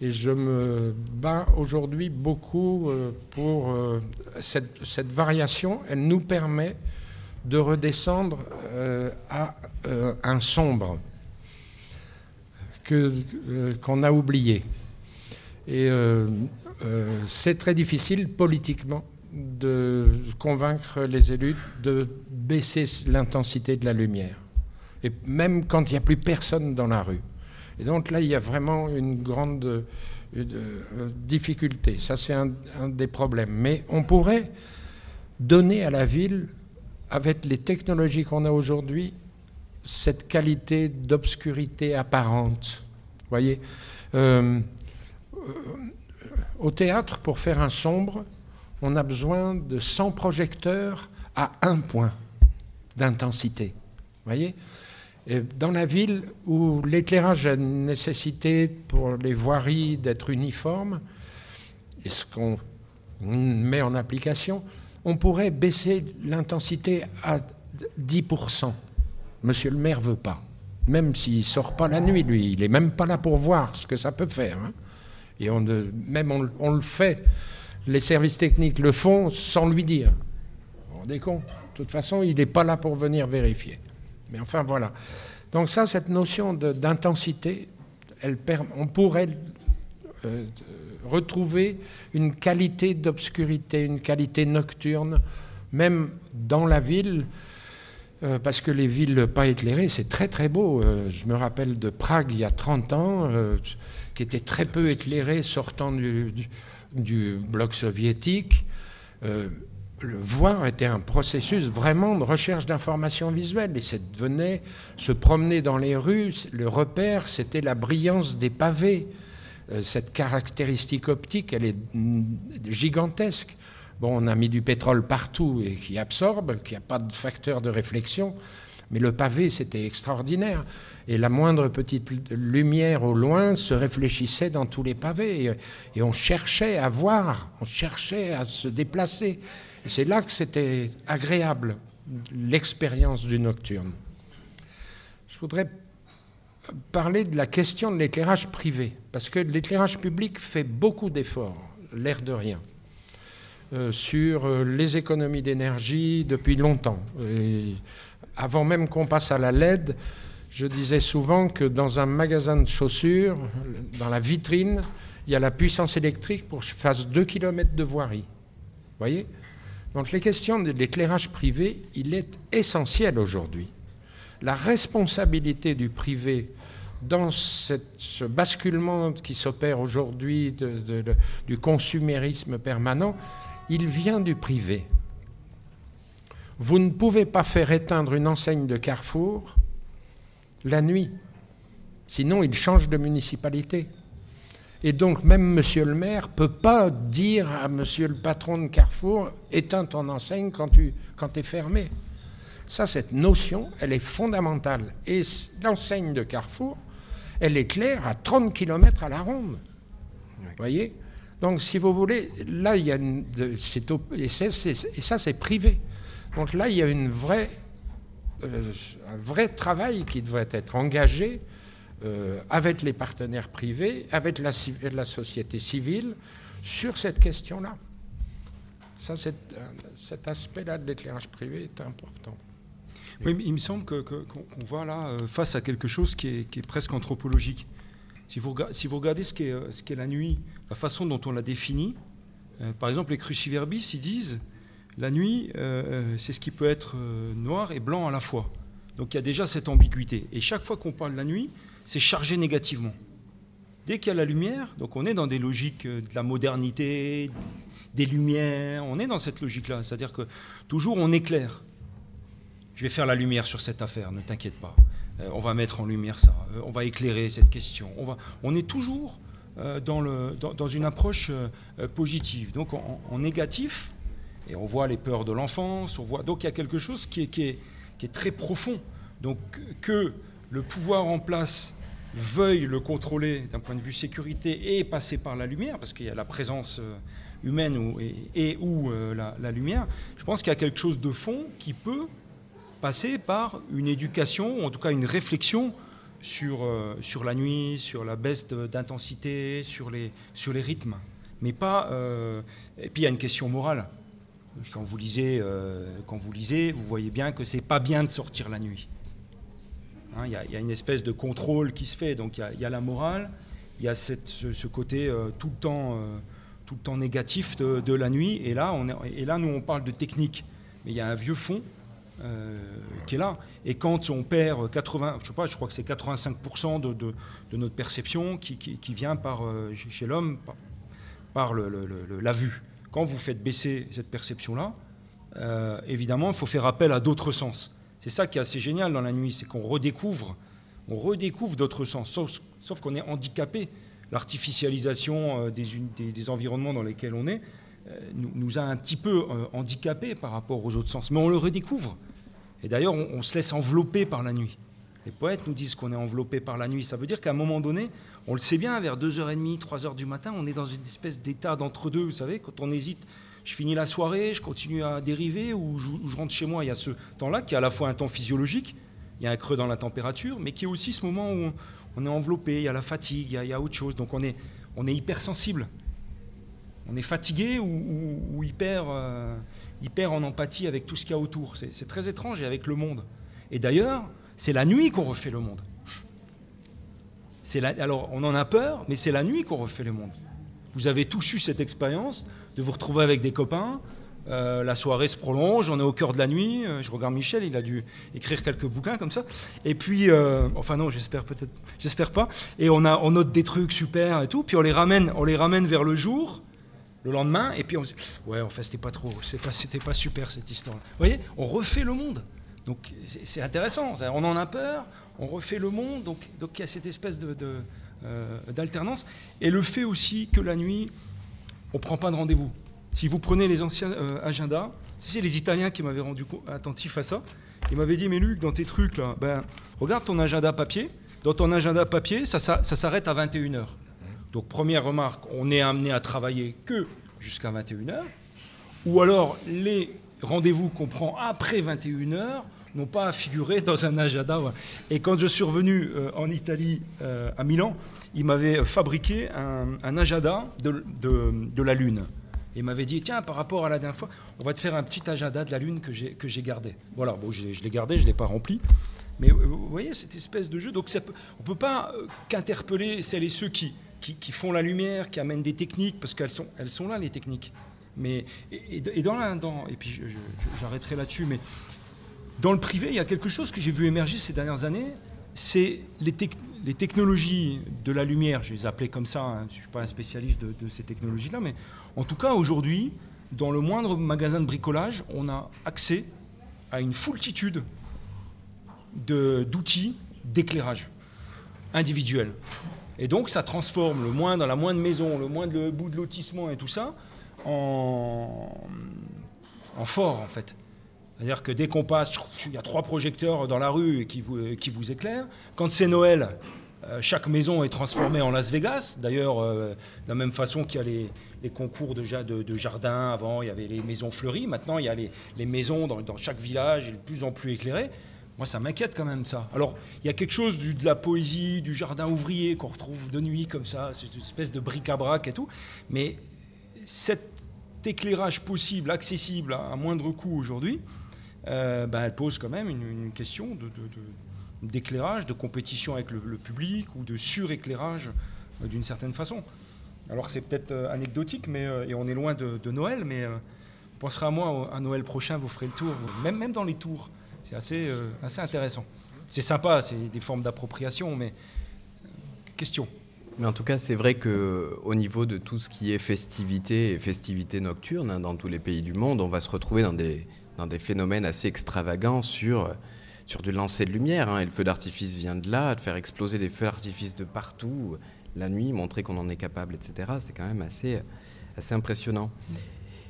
Speaker 3: Et je me bats aujourd'hui beaucoup euh, pour euh, cette, variation. Elle nous permet de redescendre euh, à un sombre qu'on a oublié. Et c'est très difficile politiquement de convaincre les élus de baisser l'intensité de la lumière. Et même quand il n'y a plus personne dans la rue. Et donc là, il y a vraiment une grande euh, euh, difficulté. Ça, c'est un, des problèmes. Mais on pourrait donner à la ville, avec les technologies qu'on a aujourd'hui, cette qualité d'obscurité apparente. Vous voyez euh, Au théâtre, pour faire un sombre, on a besoin de 100 projecteurs à un point d'intensité. Voyez? Dans la ville où l'éclairage a nécessité pour les voiries d'être uniforme, et ce qu'on met en application, on pourrait baisser l'intensité à 10%. Monsieur le maire veut pas. Même s'il sort pas la nuit, lui, il est même pas là pour voir ce que ça peut faire. Hein. Et même on, le fait. Les services techniques le font sans lui dire. Vous vous rendez compte? De toute façon, il n'est pas là pour venir vérifier. Mais enfin, voilà. Donc ça, cette notion d'intensité, on pourrait euh, retrouver une qualité d'obscurité, une qualité nocturne, même dans la ville, euh, parce que les villes pas éclairées, c'est très très beau. Euh, je me rappelle de Prague il y a 30 ans, qui était très peu éclairée sortant du, du bloc soviétique le voir était un processus vraiment de recherche d'informations visuelles. Et ça devenait se promener dans les rues. Le repère, c'était la brillance des pavés. Euh, cette caractéristique optique, elle est gigantesque. Bon, on a mis du pétrole partout et qui absorbe, qui n'a pas de facteur de réflexion. Mais le pavé, c'était extraordinaire. Et la moindre petite lumière au loin se réfléchissait dans tous les pavés. et on cherchait à voir, on cherchait à se déplacer. C'est là que c'était agréable, l'expérience du nocturne. Je voudrais parler de la question de l'éclairage privé, parce que l'éclairage public fait beaucoup d'efforts, l'air de rien, euh, sur euh, les économies d'énergie depuis longtemps. avant même qu'on passe à la LED, je disais souvent que dans un magasin de chaussures, dans la vitrine, il y a la puissance électrique pour que je fasse 2 km de voirie. Vous voyez? Donc les questions de l'éclairage privé, il est essentiel aujourd'hui. la responsabilité du privé dans ce basculement qui s'opère aujourd'hui du consumérisme permanent, il vient du privé. Vous ne pouvez pas faire éteindre une enseigne de Carrefour la nuit, sinon il change de municipalité. Et donc même monsieur le maire ne peut pas dire à monsieur le patron de Carrefour éteins ton enseigne quand tu quand es fermé. Ça, cette notion, elle est fondamentale. Et l'enseigne de Carrefour, elle est claire à 30 km à la ronde. Vous voyez? Donc, si vous voulez, là, il y a une. et, ça, c'est privé. Donc là, il y a une vraie, un vrai travail qui devrait être engagé euh, avec les partenaires privés, avec la, la société civile, sur cette question-là. Ça, euh, cet aspect-là de l'éclairage privé est important.
Speaker 2: Oui, il me semble qu'on que, voit là euh, face à quelque chose qui est, presque anthropologique. Si vous, si vous regardez ce qu'est euh, ce la nuit, la façon dont on la définit, euh, par exemple, les cruciverbis, ils disent la nuit, c'est ce qui peut être noir et blanc à la fois. Donc il y a déjà cette ambiguïté. Et chaque fois qu'on parle de la nuit, c'est chargé négativement. Dès qu'il y a la lumière, donc on est dans des logiques de la modernité, des lumières, on est dans cette logique-là. C'est-à-dire que toujours on éclaire je vais faire la lumière sur cette affaire, ne t'inquiète pas. Euh, on va mettre en lumière ça, euh, on va éclairer cette question. On, va, on est toujours euh, dans, le, dans, une approche positive. Donc en, négatif, et on voit les peurs de l'enfance, on voit, donc il y a quelque chose qui est, très profond. Donc que le pouvoir en place veuille le contrôler d'un point de vue sécurité et passer par la lumière, parce qu'il y a la présence humaine ou, et, ou la, la, lumière, je pense qu'il y a quelque chose de fond qui peut passer par une éducation, en tout cas une réflexion sur, euh, la nuit, sur la baisse d'intensité, sur les, rythmes. Mais pas. Euh, et puis il y a une question morale. Quand vous lisez, euh, quand vous lisez, vous voyez bien que c'est pas bien de sortir la nuit. Hein, il y, a une espèce de contrôle qui se fait. Donc il y, a la morale, il y a ce, côté tout le temps, tout le temps négatif de, la nuit. Et là, on est, et là, nous on parle de technique, mais il y a un vieux fond euh, qui est là. Et quand on perd 80, je sais pas, je crois que c'est 85% de, notre perception qui, vient par, euh, chez l'homme par, la vue. Quand vous faites baisser cette perception-là, euh, évidemment, il faut faire appel à d'autres sens. C'est ça qui est assez génial dans la nuit, c'est qu'on redécouvre, on redécouvre d'autres sens, sauf, qu'on est handicapé. L'artificialisation des, des, environnements dans lesquels on est nous, nous, a un petit peu handicapé par rapport aux autres sens, mais on le redécouvre. Et d'ailleurs, on, se laisse envelopper par la nuit. Les poètes nous disent qu'on est enveloppé par la nuit. Ça veut dire qu'à un moment donné, on le sait bien, vers 2h30, 3h du matin, on est dans une espèce d'état d'entre-deux. Vous savez, quand on hésite, je finis la soirée, je continue à dériver ou je, rentre chez moi. Il y a ce temps-là qui est à la fois un temps physiologique, il y a un creux dans la température, mais qui est aussi ce moment où on, est enveloppé, il y a la fatigue, il y a, autre chose. Donc on est, hypersensible. On est fatigué ou, hyper. Euh, il perd en empathie avec tout ce qu'il y a autour. C'est très étrange et avec le monde. Et d'ailleurs, c'est la nuit qu'on refait le monde. Alors, on en a peur, mais c'est la nuit qu'on refait le monde. Vous avez tous eu cette expérience de vous retrouver avec des copains. Euh, la soirée se prolonge, on est au cœur de la nuit. Euh, je regarde Michel, il a dû écrire quelques bouquins comme ça. Et puis, euh, enfin non, j'espère peut-être, j'espère pas. Et on a, on note des trucs super et tout. Puis on les ramène, on les ramène vers le jour le lendemain, et puis on se dit, ouais, enfin, c'était pas trop, c'était pas, super cette histoire. Vous voyez, on refait le monde. Donc c'est intéressant, on en a peur, on refait le monde, donc, il y a cette espèce euh, d'alternance. Et le fait aussi que la nuit, on prend pas de rendez-vous. Si vous prenez les anciens euh, agendas, c'est les Italiens qui m'avaient rendu attentif à ça. Ils m'avaient dit, mais Luc, dans tes trucs ben, regarde ton agenda papier. Dans ton agenda papier, ça s'arrête à 21h. Donc première remarque, on est amené à travailler que jusqu'à 21h, ou alors les rendez-vous qu'on prend après 21h n'ont pas à figurer *laughs* dans un agenda. Et quand je suis revenu euh, en Italie, euh, à Milan, il m'avait fabriqué un, agenda de, la Lune. Il m'avait dit, tiens, par rapport à la dernière fois, on va te faire un petit agenda de la Lune que j'ai, gardé. Voilà, bon, je, je l'ai gardé, je ne l'ai pas rempli. Mais vous voyez, cette espèce de jeu. Donc on ne peut pas euh, qu'interpeller celles et ceux qui, qui, font la lumière, qui amènent des techniques, parce qu'elles sont, elles sont là, les techniques. Mais, et, dans, dans, et puis j'arrêterai là-dessus, mais Dans le privé, il y a quelque chose que j'ai vu émerger ces dernières années, c'est les, les, technologies de la lumière, je les appelais comme ça, hein, je ne suis pas un spécialiste de, ces technologies-là, mais en tout cas aujourd'hui, dans le moindre magasin de bricolage, on a accès à une foultitude d'outils d'éclairage individuel. Et donc ça transforme le moindre, la moindre maison, le moindre bout de lotissement et tout ça en fort en fait. C'est-à-dire que dès qu'on passe, il y a trois projecteurs dans la rue qui vous, vous éclairent. Quand c'est Noël, euh, chaque maison est transformée en Las Vegas. D'ailleurs, euh, de la même façon qu'il y a les, concours de, de, jardin, avant il y avait les maisons fleuries, maintenant il y a les, maisons dans, chaque village de plus en plus éclairées. Moi, ça m'inquiète quand même, ça. Alors, il y a quelque chose de la poésie, du jardin ouvrier qu'on retrouve de nuit, comme ça, cette espèce de bric-à-brac et tout. Mais cet éclairage possible, accessible à, à moindre coût aujourd'hui, euh, ben, elle pose quand même une, question d'éclairage, de, de, compétition avec le, public ou de suréclairage euh, d'une certaine façon. Alors c'est peut-être euh, anecdotique, mais, et on est loin de, de Noël, mais penserez à moi, à Noël prochain, vous ferez le tour, même, même dans les tours. C'est assez, assez intéressant. C'est sympa, c'est des formes d'appropriation, mais question.
Speaker 1: Mais en tout cas, c'est vrai qu'au niveau de tout ce qui est festivité et festivité nocturne, hein, dans tous les pays du monde, on va se retrouver dans des, dans des phénomènes assez extravagants sur, sur du lancer de lumière. Hein, et le feu d'artifice vient de là, de faire exploser des feux d'artifice de partout, la nuit, montrer qu'on en est capable, etc. C'est quand même assez, assez impressionnant.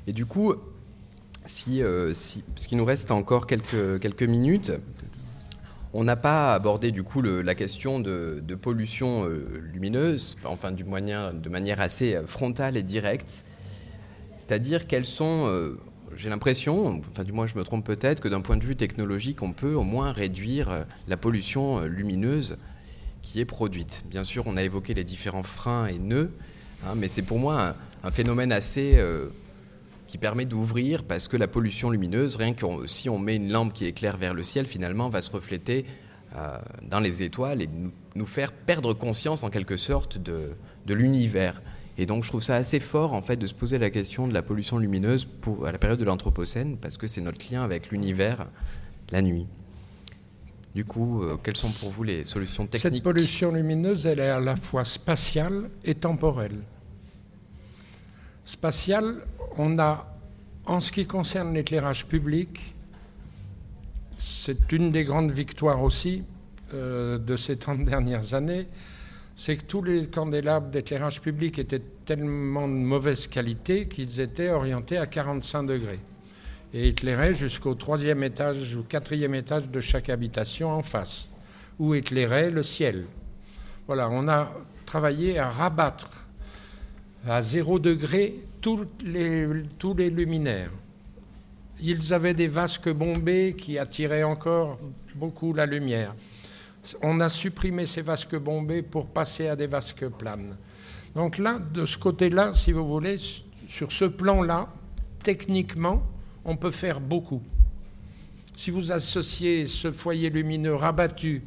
Speaker 1: Et du coup, si, euh, si, parce qu'il nous reste encore quelques, quelques minutes, on n'a pas abordé du coup la question de, de pollution euh, lumineuse, enfin du moyen, de manière assez frontale et directe. C'est-à-dire quelles sont, euh, j'ai l'impression, enfin du moins je me trompe peut-être, que d'un point de vue technologique, on peut au moins réduire la pollution lumineuse qui est produite. Bien sûr, on a évoqué les différents freins et nœuds, hein, mais c'est pour moi un, phénomène assez euh, qui permet d'ouvrir parce que la pollution lumineuse, rien que si on met une lampe qui éclaire vers le ciel, finalement, va se refléter euh, dans les étoiles et nous, faire perdre conscience en quelque sorte de l'univers. Et donc je trouve ça assez fort en fait de se poser la question de la pollution lumineuse pour, à la période de l'Anthropocène parce que c'est notre lien avec l'univers la nuit. Du coup, euh, quelles sont pour vous les solutions techniques
Speaker 3: Cette pollution lumineuse, elle est à la fois spatiale et temporelle. Spatiale, on a, en ce qui concerne l'éclairage public, c'est une des grandes victoires aussi euh, de ces 30 *laughs* dernières années, c'est que tous les candélabres d'éclairage public étaient tellement de mauvaise qualité qu'ils étaient orientés à 45 degrés et éclairaient jusqu'au troisième étage ou quatrième étage de chaque habitation en face, où éclairait le ciel. Voilà, on a travaillé à rabattre à zéro degré tous les, tous les luminaires. Ils avaient des vasques bombées qui attiraient encore beaucoup la lumière. On a supprimé ces vasques bombées pour passer à des vasques planes. Donc là, de ce côté-là, si vous voulez, sur ce plan-là, techniquement, on peut faire beaucoup. Si vous associez ce foyer lumineux rabattu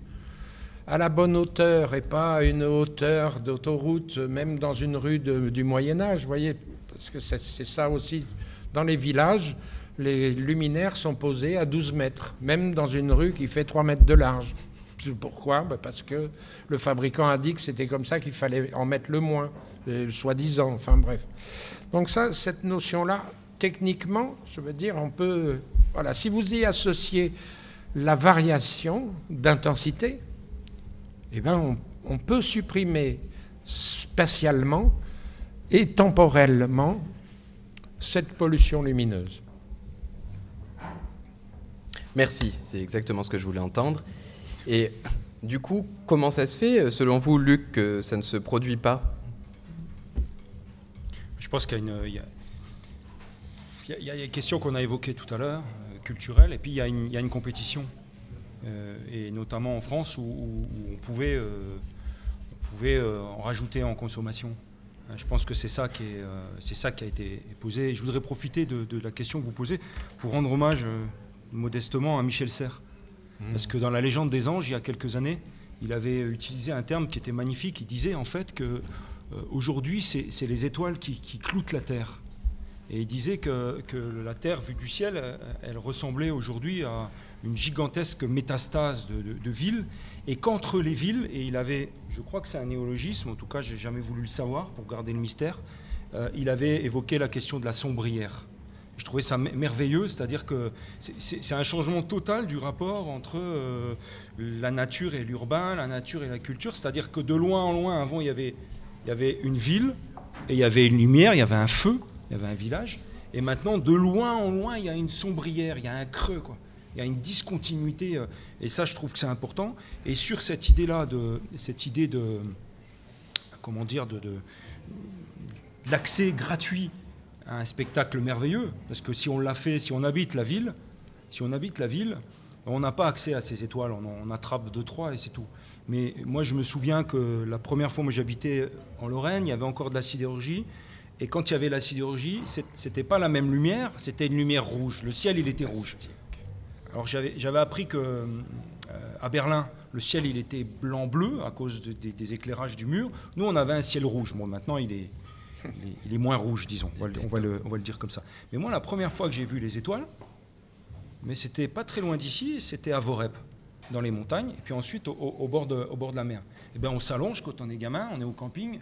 Speaker 3: à la bonne hauteur et pas à une hauteur d'autoroute, même dans une rue du Moyen Âge, voyez, parce que c'est ça aussi. Dans les villages, les luminaires sont posés à 12 mètres, même dans une rue qui fait 3 mètres de large. Pourquoi? Ben Parce que le fabricant a dit que c'était comme ça qu'il fallait en mettre le moins, euh, soi-disant, enfin bref. Donc ça, cette notion-là, techniquement, je veux dire, on peut... Voilà, si vous y associez la variation d'intensité, eh ben on, on peut supprimer spatialement et temporellement cette pollution lumineuse.
Speaker 1: Merci, c'est exactement ce que je voulais entendre. Et du coup, comment ça se fait, selon vous, Luc, que ça ne se produit pas?
Speaker 2: Je pense qu'il y a une, il qu'on a évoquée tout à l'heure, euh, culturelle, et puis il y a une, compétition, euh, et notamment en France où, on pouvait, euh, euh, en rajouter en consommation. Je pense que c'est ça, qui euh, a été posé. Je voudrais profiter de, de, la question que vous posez pour rendre hommage euh, modestement à Michel Serres. Mmh. Parce que dans la légende des anges, il y a quelques années, il avait utilisé un terme qui était magnifique. Il disait en fait que euh, aujourd'hui, c'est les étoiles qui, cloutent la Terre. Et il disait que, la Terre, vue du ciel, elle ressemblait aujourd'hui à une gigantesque métastase de, villes, et qu'entre les villes, et il avait, je crois que c'est un néologisme, en tout cas j'ai jamais voulu le savoir pour garder le mystère, euh, il avait évoqué la question de la sombrière. Je trouvais ça merveilleux, c'est-à-dire que c'est un changement total du rapport entre euh, la nature et l'urbain, la nature et la culture, c'est-à-dire que de loin en loin, avant, il y avait, il y avait une ville, et il y avait une lumière, il y avait un feu, il y avait un village. Et maintenant, de loin en loin, il y a une sombrière, il y a un creux. Quoi. Il y a une discontinuité. Euh, et ça, je trouve que c'est important. Et sur cette idée-là, cette idée de. Comment dire de, l'accès gratuit un spectacle merveilleux, parce que si on l'a fait, si on habite la ville, si on habite la ville, on n'a pas accès à ces étoiles, on, on attrape deux, trois et c'est tout. Mais moi, je me souviens que la première fois où j'habitais en Lorraine, il y avait encore de la sidérurgie. Et quand il y avait la sidérurgie, c'était pas la même lumière, c'était une lumière rouge. Le ciel, il était rouge. Alors j'avais appris que euh, à Berlin, le ciel, il était blanc-bleu à cause des éclairages du mur. Nous, on avait un ciel rouge. Bon, maintenant, il est, il est, moins rouge, disons. On va, le, on va, le, dire comme ça. Mais moi, la première fois que j'ai vu les étoiles, mais c'était pas très loin d'ici, c'était à Vorep dans les montagnes, et puis ensuite au, bord, de, la mer. Et eh bien on s'allonge quand on est gamin, on est au camping,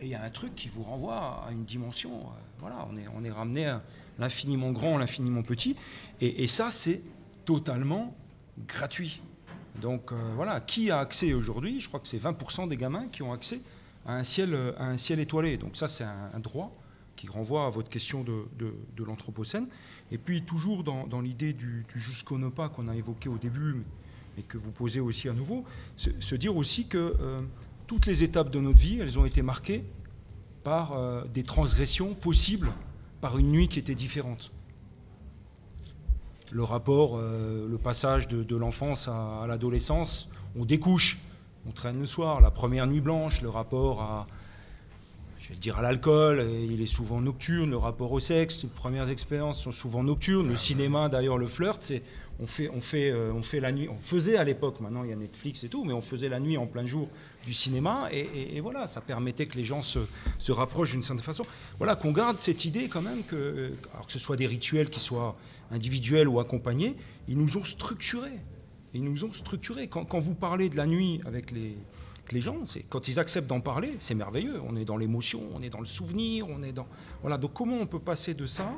Speaker 2: et il y a un truc qui vous renvoie à une dimension. Euh, voilà, on est, on est ramené à l'infiniment grand, l'infiniment petit, et, ça c'est totalement gratuit. Donc euh, voilà, qui a accès aujourd'hui Je crois que c'est 20% des gamins qui ont accès à un ciel, un ciel étoilé. Donc ça c'est un, droit qui renvoie à votre question de, de, l'Anthropocène. Et puis toujours dans, dans l'idée du, jusqu'au ne pas qu'on a évoqué au début, et que vous posez aussi à nouveau, se, dire aussi que euh, toutes les étapes de notre vie, elles ont été marquées par euh, des transgressions possibles par une nuit qui était différente. Le rapport, euh, le passage de, l'enfance à l'adolescence, on découche, on traîne le soir, la première nuit blanche, le rapport à, je vais le dire à l'alcool, il est souvent nocturne, le rapport au sexe, les premières expériences sont souvent nocturnes, le cinéma d'ailleurs, le flirt, c'est on fait, on, fait, euh, on fait la nuit, on faisait à l'époque, maintenant il y a Netflix et tout, mais on faisait la nuit en plein jour du cinéma, et, voilà, ça permettait que les gens se, se rapprochent d'une certaine façon. Voilà, qu'on garde cette idée quand même que, alors que ce soit des rituels qui soient individuels ou accompagnés, ils nous ont structurés. Ils nous ont structurés. Quand, vous parlez de la nuit avec les, gens, quand ils acceptent d'en parler, c'est merveilleux. On est dans l'émotion, on est dans le souvenir, on est dans. Voilà. Donc comment on peut passer de ça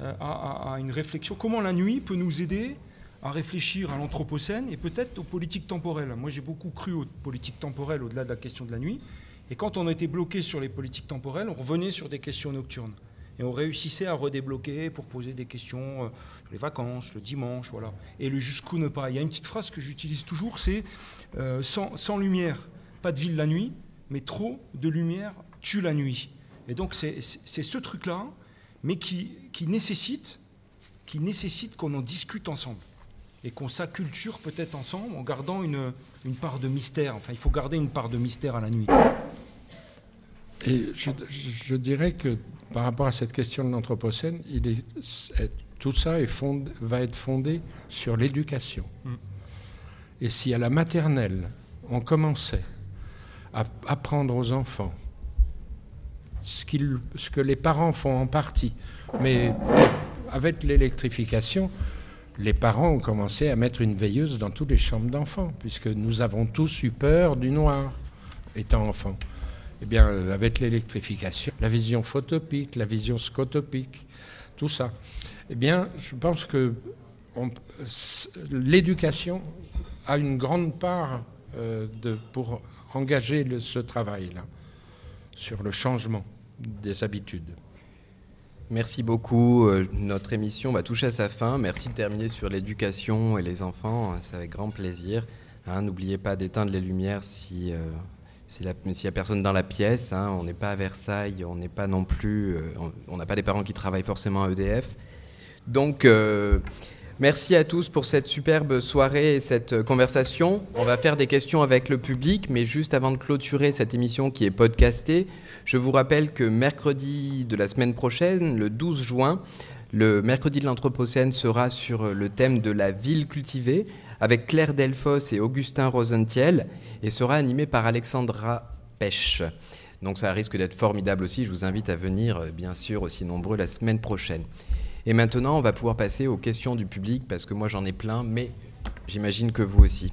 Speaker 2: euh, à, une réflexion? Comment la nuit peut nous aider à réfléchir à l'anthropocène et peut-être aux politiques temporelles? Moi, j'ai beaucoup cru aux politiques temporelles au-delà de la question de la nuit. Et quand on était bloqué sur les politiques temporelles, on revenait sur des questions nocturnes. Et on réussissait à redébloquer pour poser des questions euh, sur les vacances, le dimanche, voilà. Et le jusqu'où ne pas. Il y a une petite phrase que j'utilise toujours, c'est euh, sans, lumière, pas de ville la nuit, mais trop de lumière tue la nuit. Et donc c'est ce truc-là, mais qui, qui nécessite, qu'on en discute ensemble et qu'on s'acculture peut-être ensemble en gardant une, part de mystère. Enfin, il faut garder une part de mystère à la nuit.
Speaker 3: Et je, je dirais que par rapport à cette question de l'Anthropocène, il est, tout ça est va être fondé sur l'éducation. Mm. Et si à la maternelle, on commençait à apprendre aux enfants ce, ce que les parents font en partie, mais avec l'électrification, les parents ont commencé à mettre une veilleuse dans toutes les chambres d'enfants, puisque nous avons tous eu peur du noir étant enfants. Eh bien, euh, avec l'électrification, la vision photopique, la vision scotopique, tout ça, eh bien, je pense que l'éducation a une grande part euh, de, pour engager ce travail-là sur le changement des habitudes.
Speaker 1: Merci beaucoup. Euh, notre émission va toucher à sa fin. Merci de terminer sur l'éducation et les enfants. C'est avec grand plaisir. Hein, n'oubliez pas d'éteindre les lumières si, s'il n'y a personne dans la pièce. Hein. on n'est pas à Versailles, on n'est pas non plus. on n'a pas des parents qui travaillent forcément à EDF. Donc. Merci à tous pour cette superbe soirée et cette conversation. On va faire des questions avec le public, mais juste avant de clôturer cette émission qui est podcastée, je vous rappelle que mercredi de la semaine prochaine, le 12 juin, le mercredi de l'Anthropocène sera sur le thème de la ville cultivée avec Claire Delfos et Augustin Rosentiel et sera animé par Alexandra Pêche. Donc ça risque d'être formidable aussi. Je vous invite à venir, euh, bien sûr, aussi nombreux la semaine prochaine. Et maintenant, on va pouvoir passer aux questions du public parce que moi j'en ai plein, mais j'imagine que vous aussi.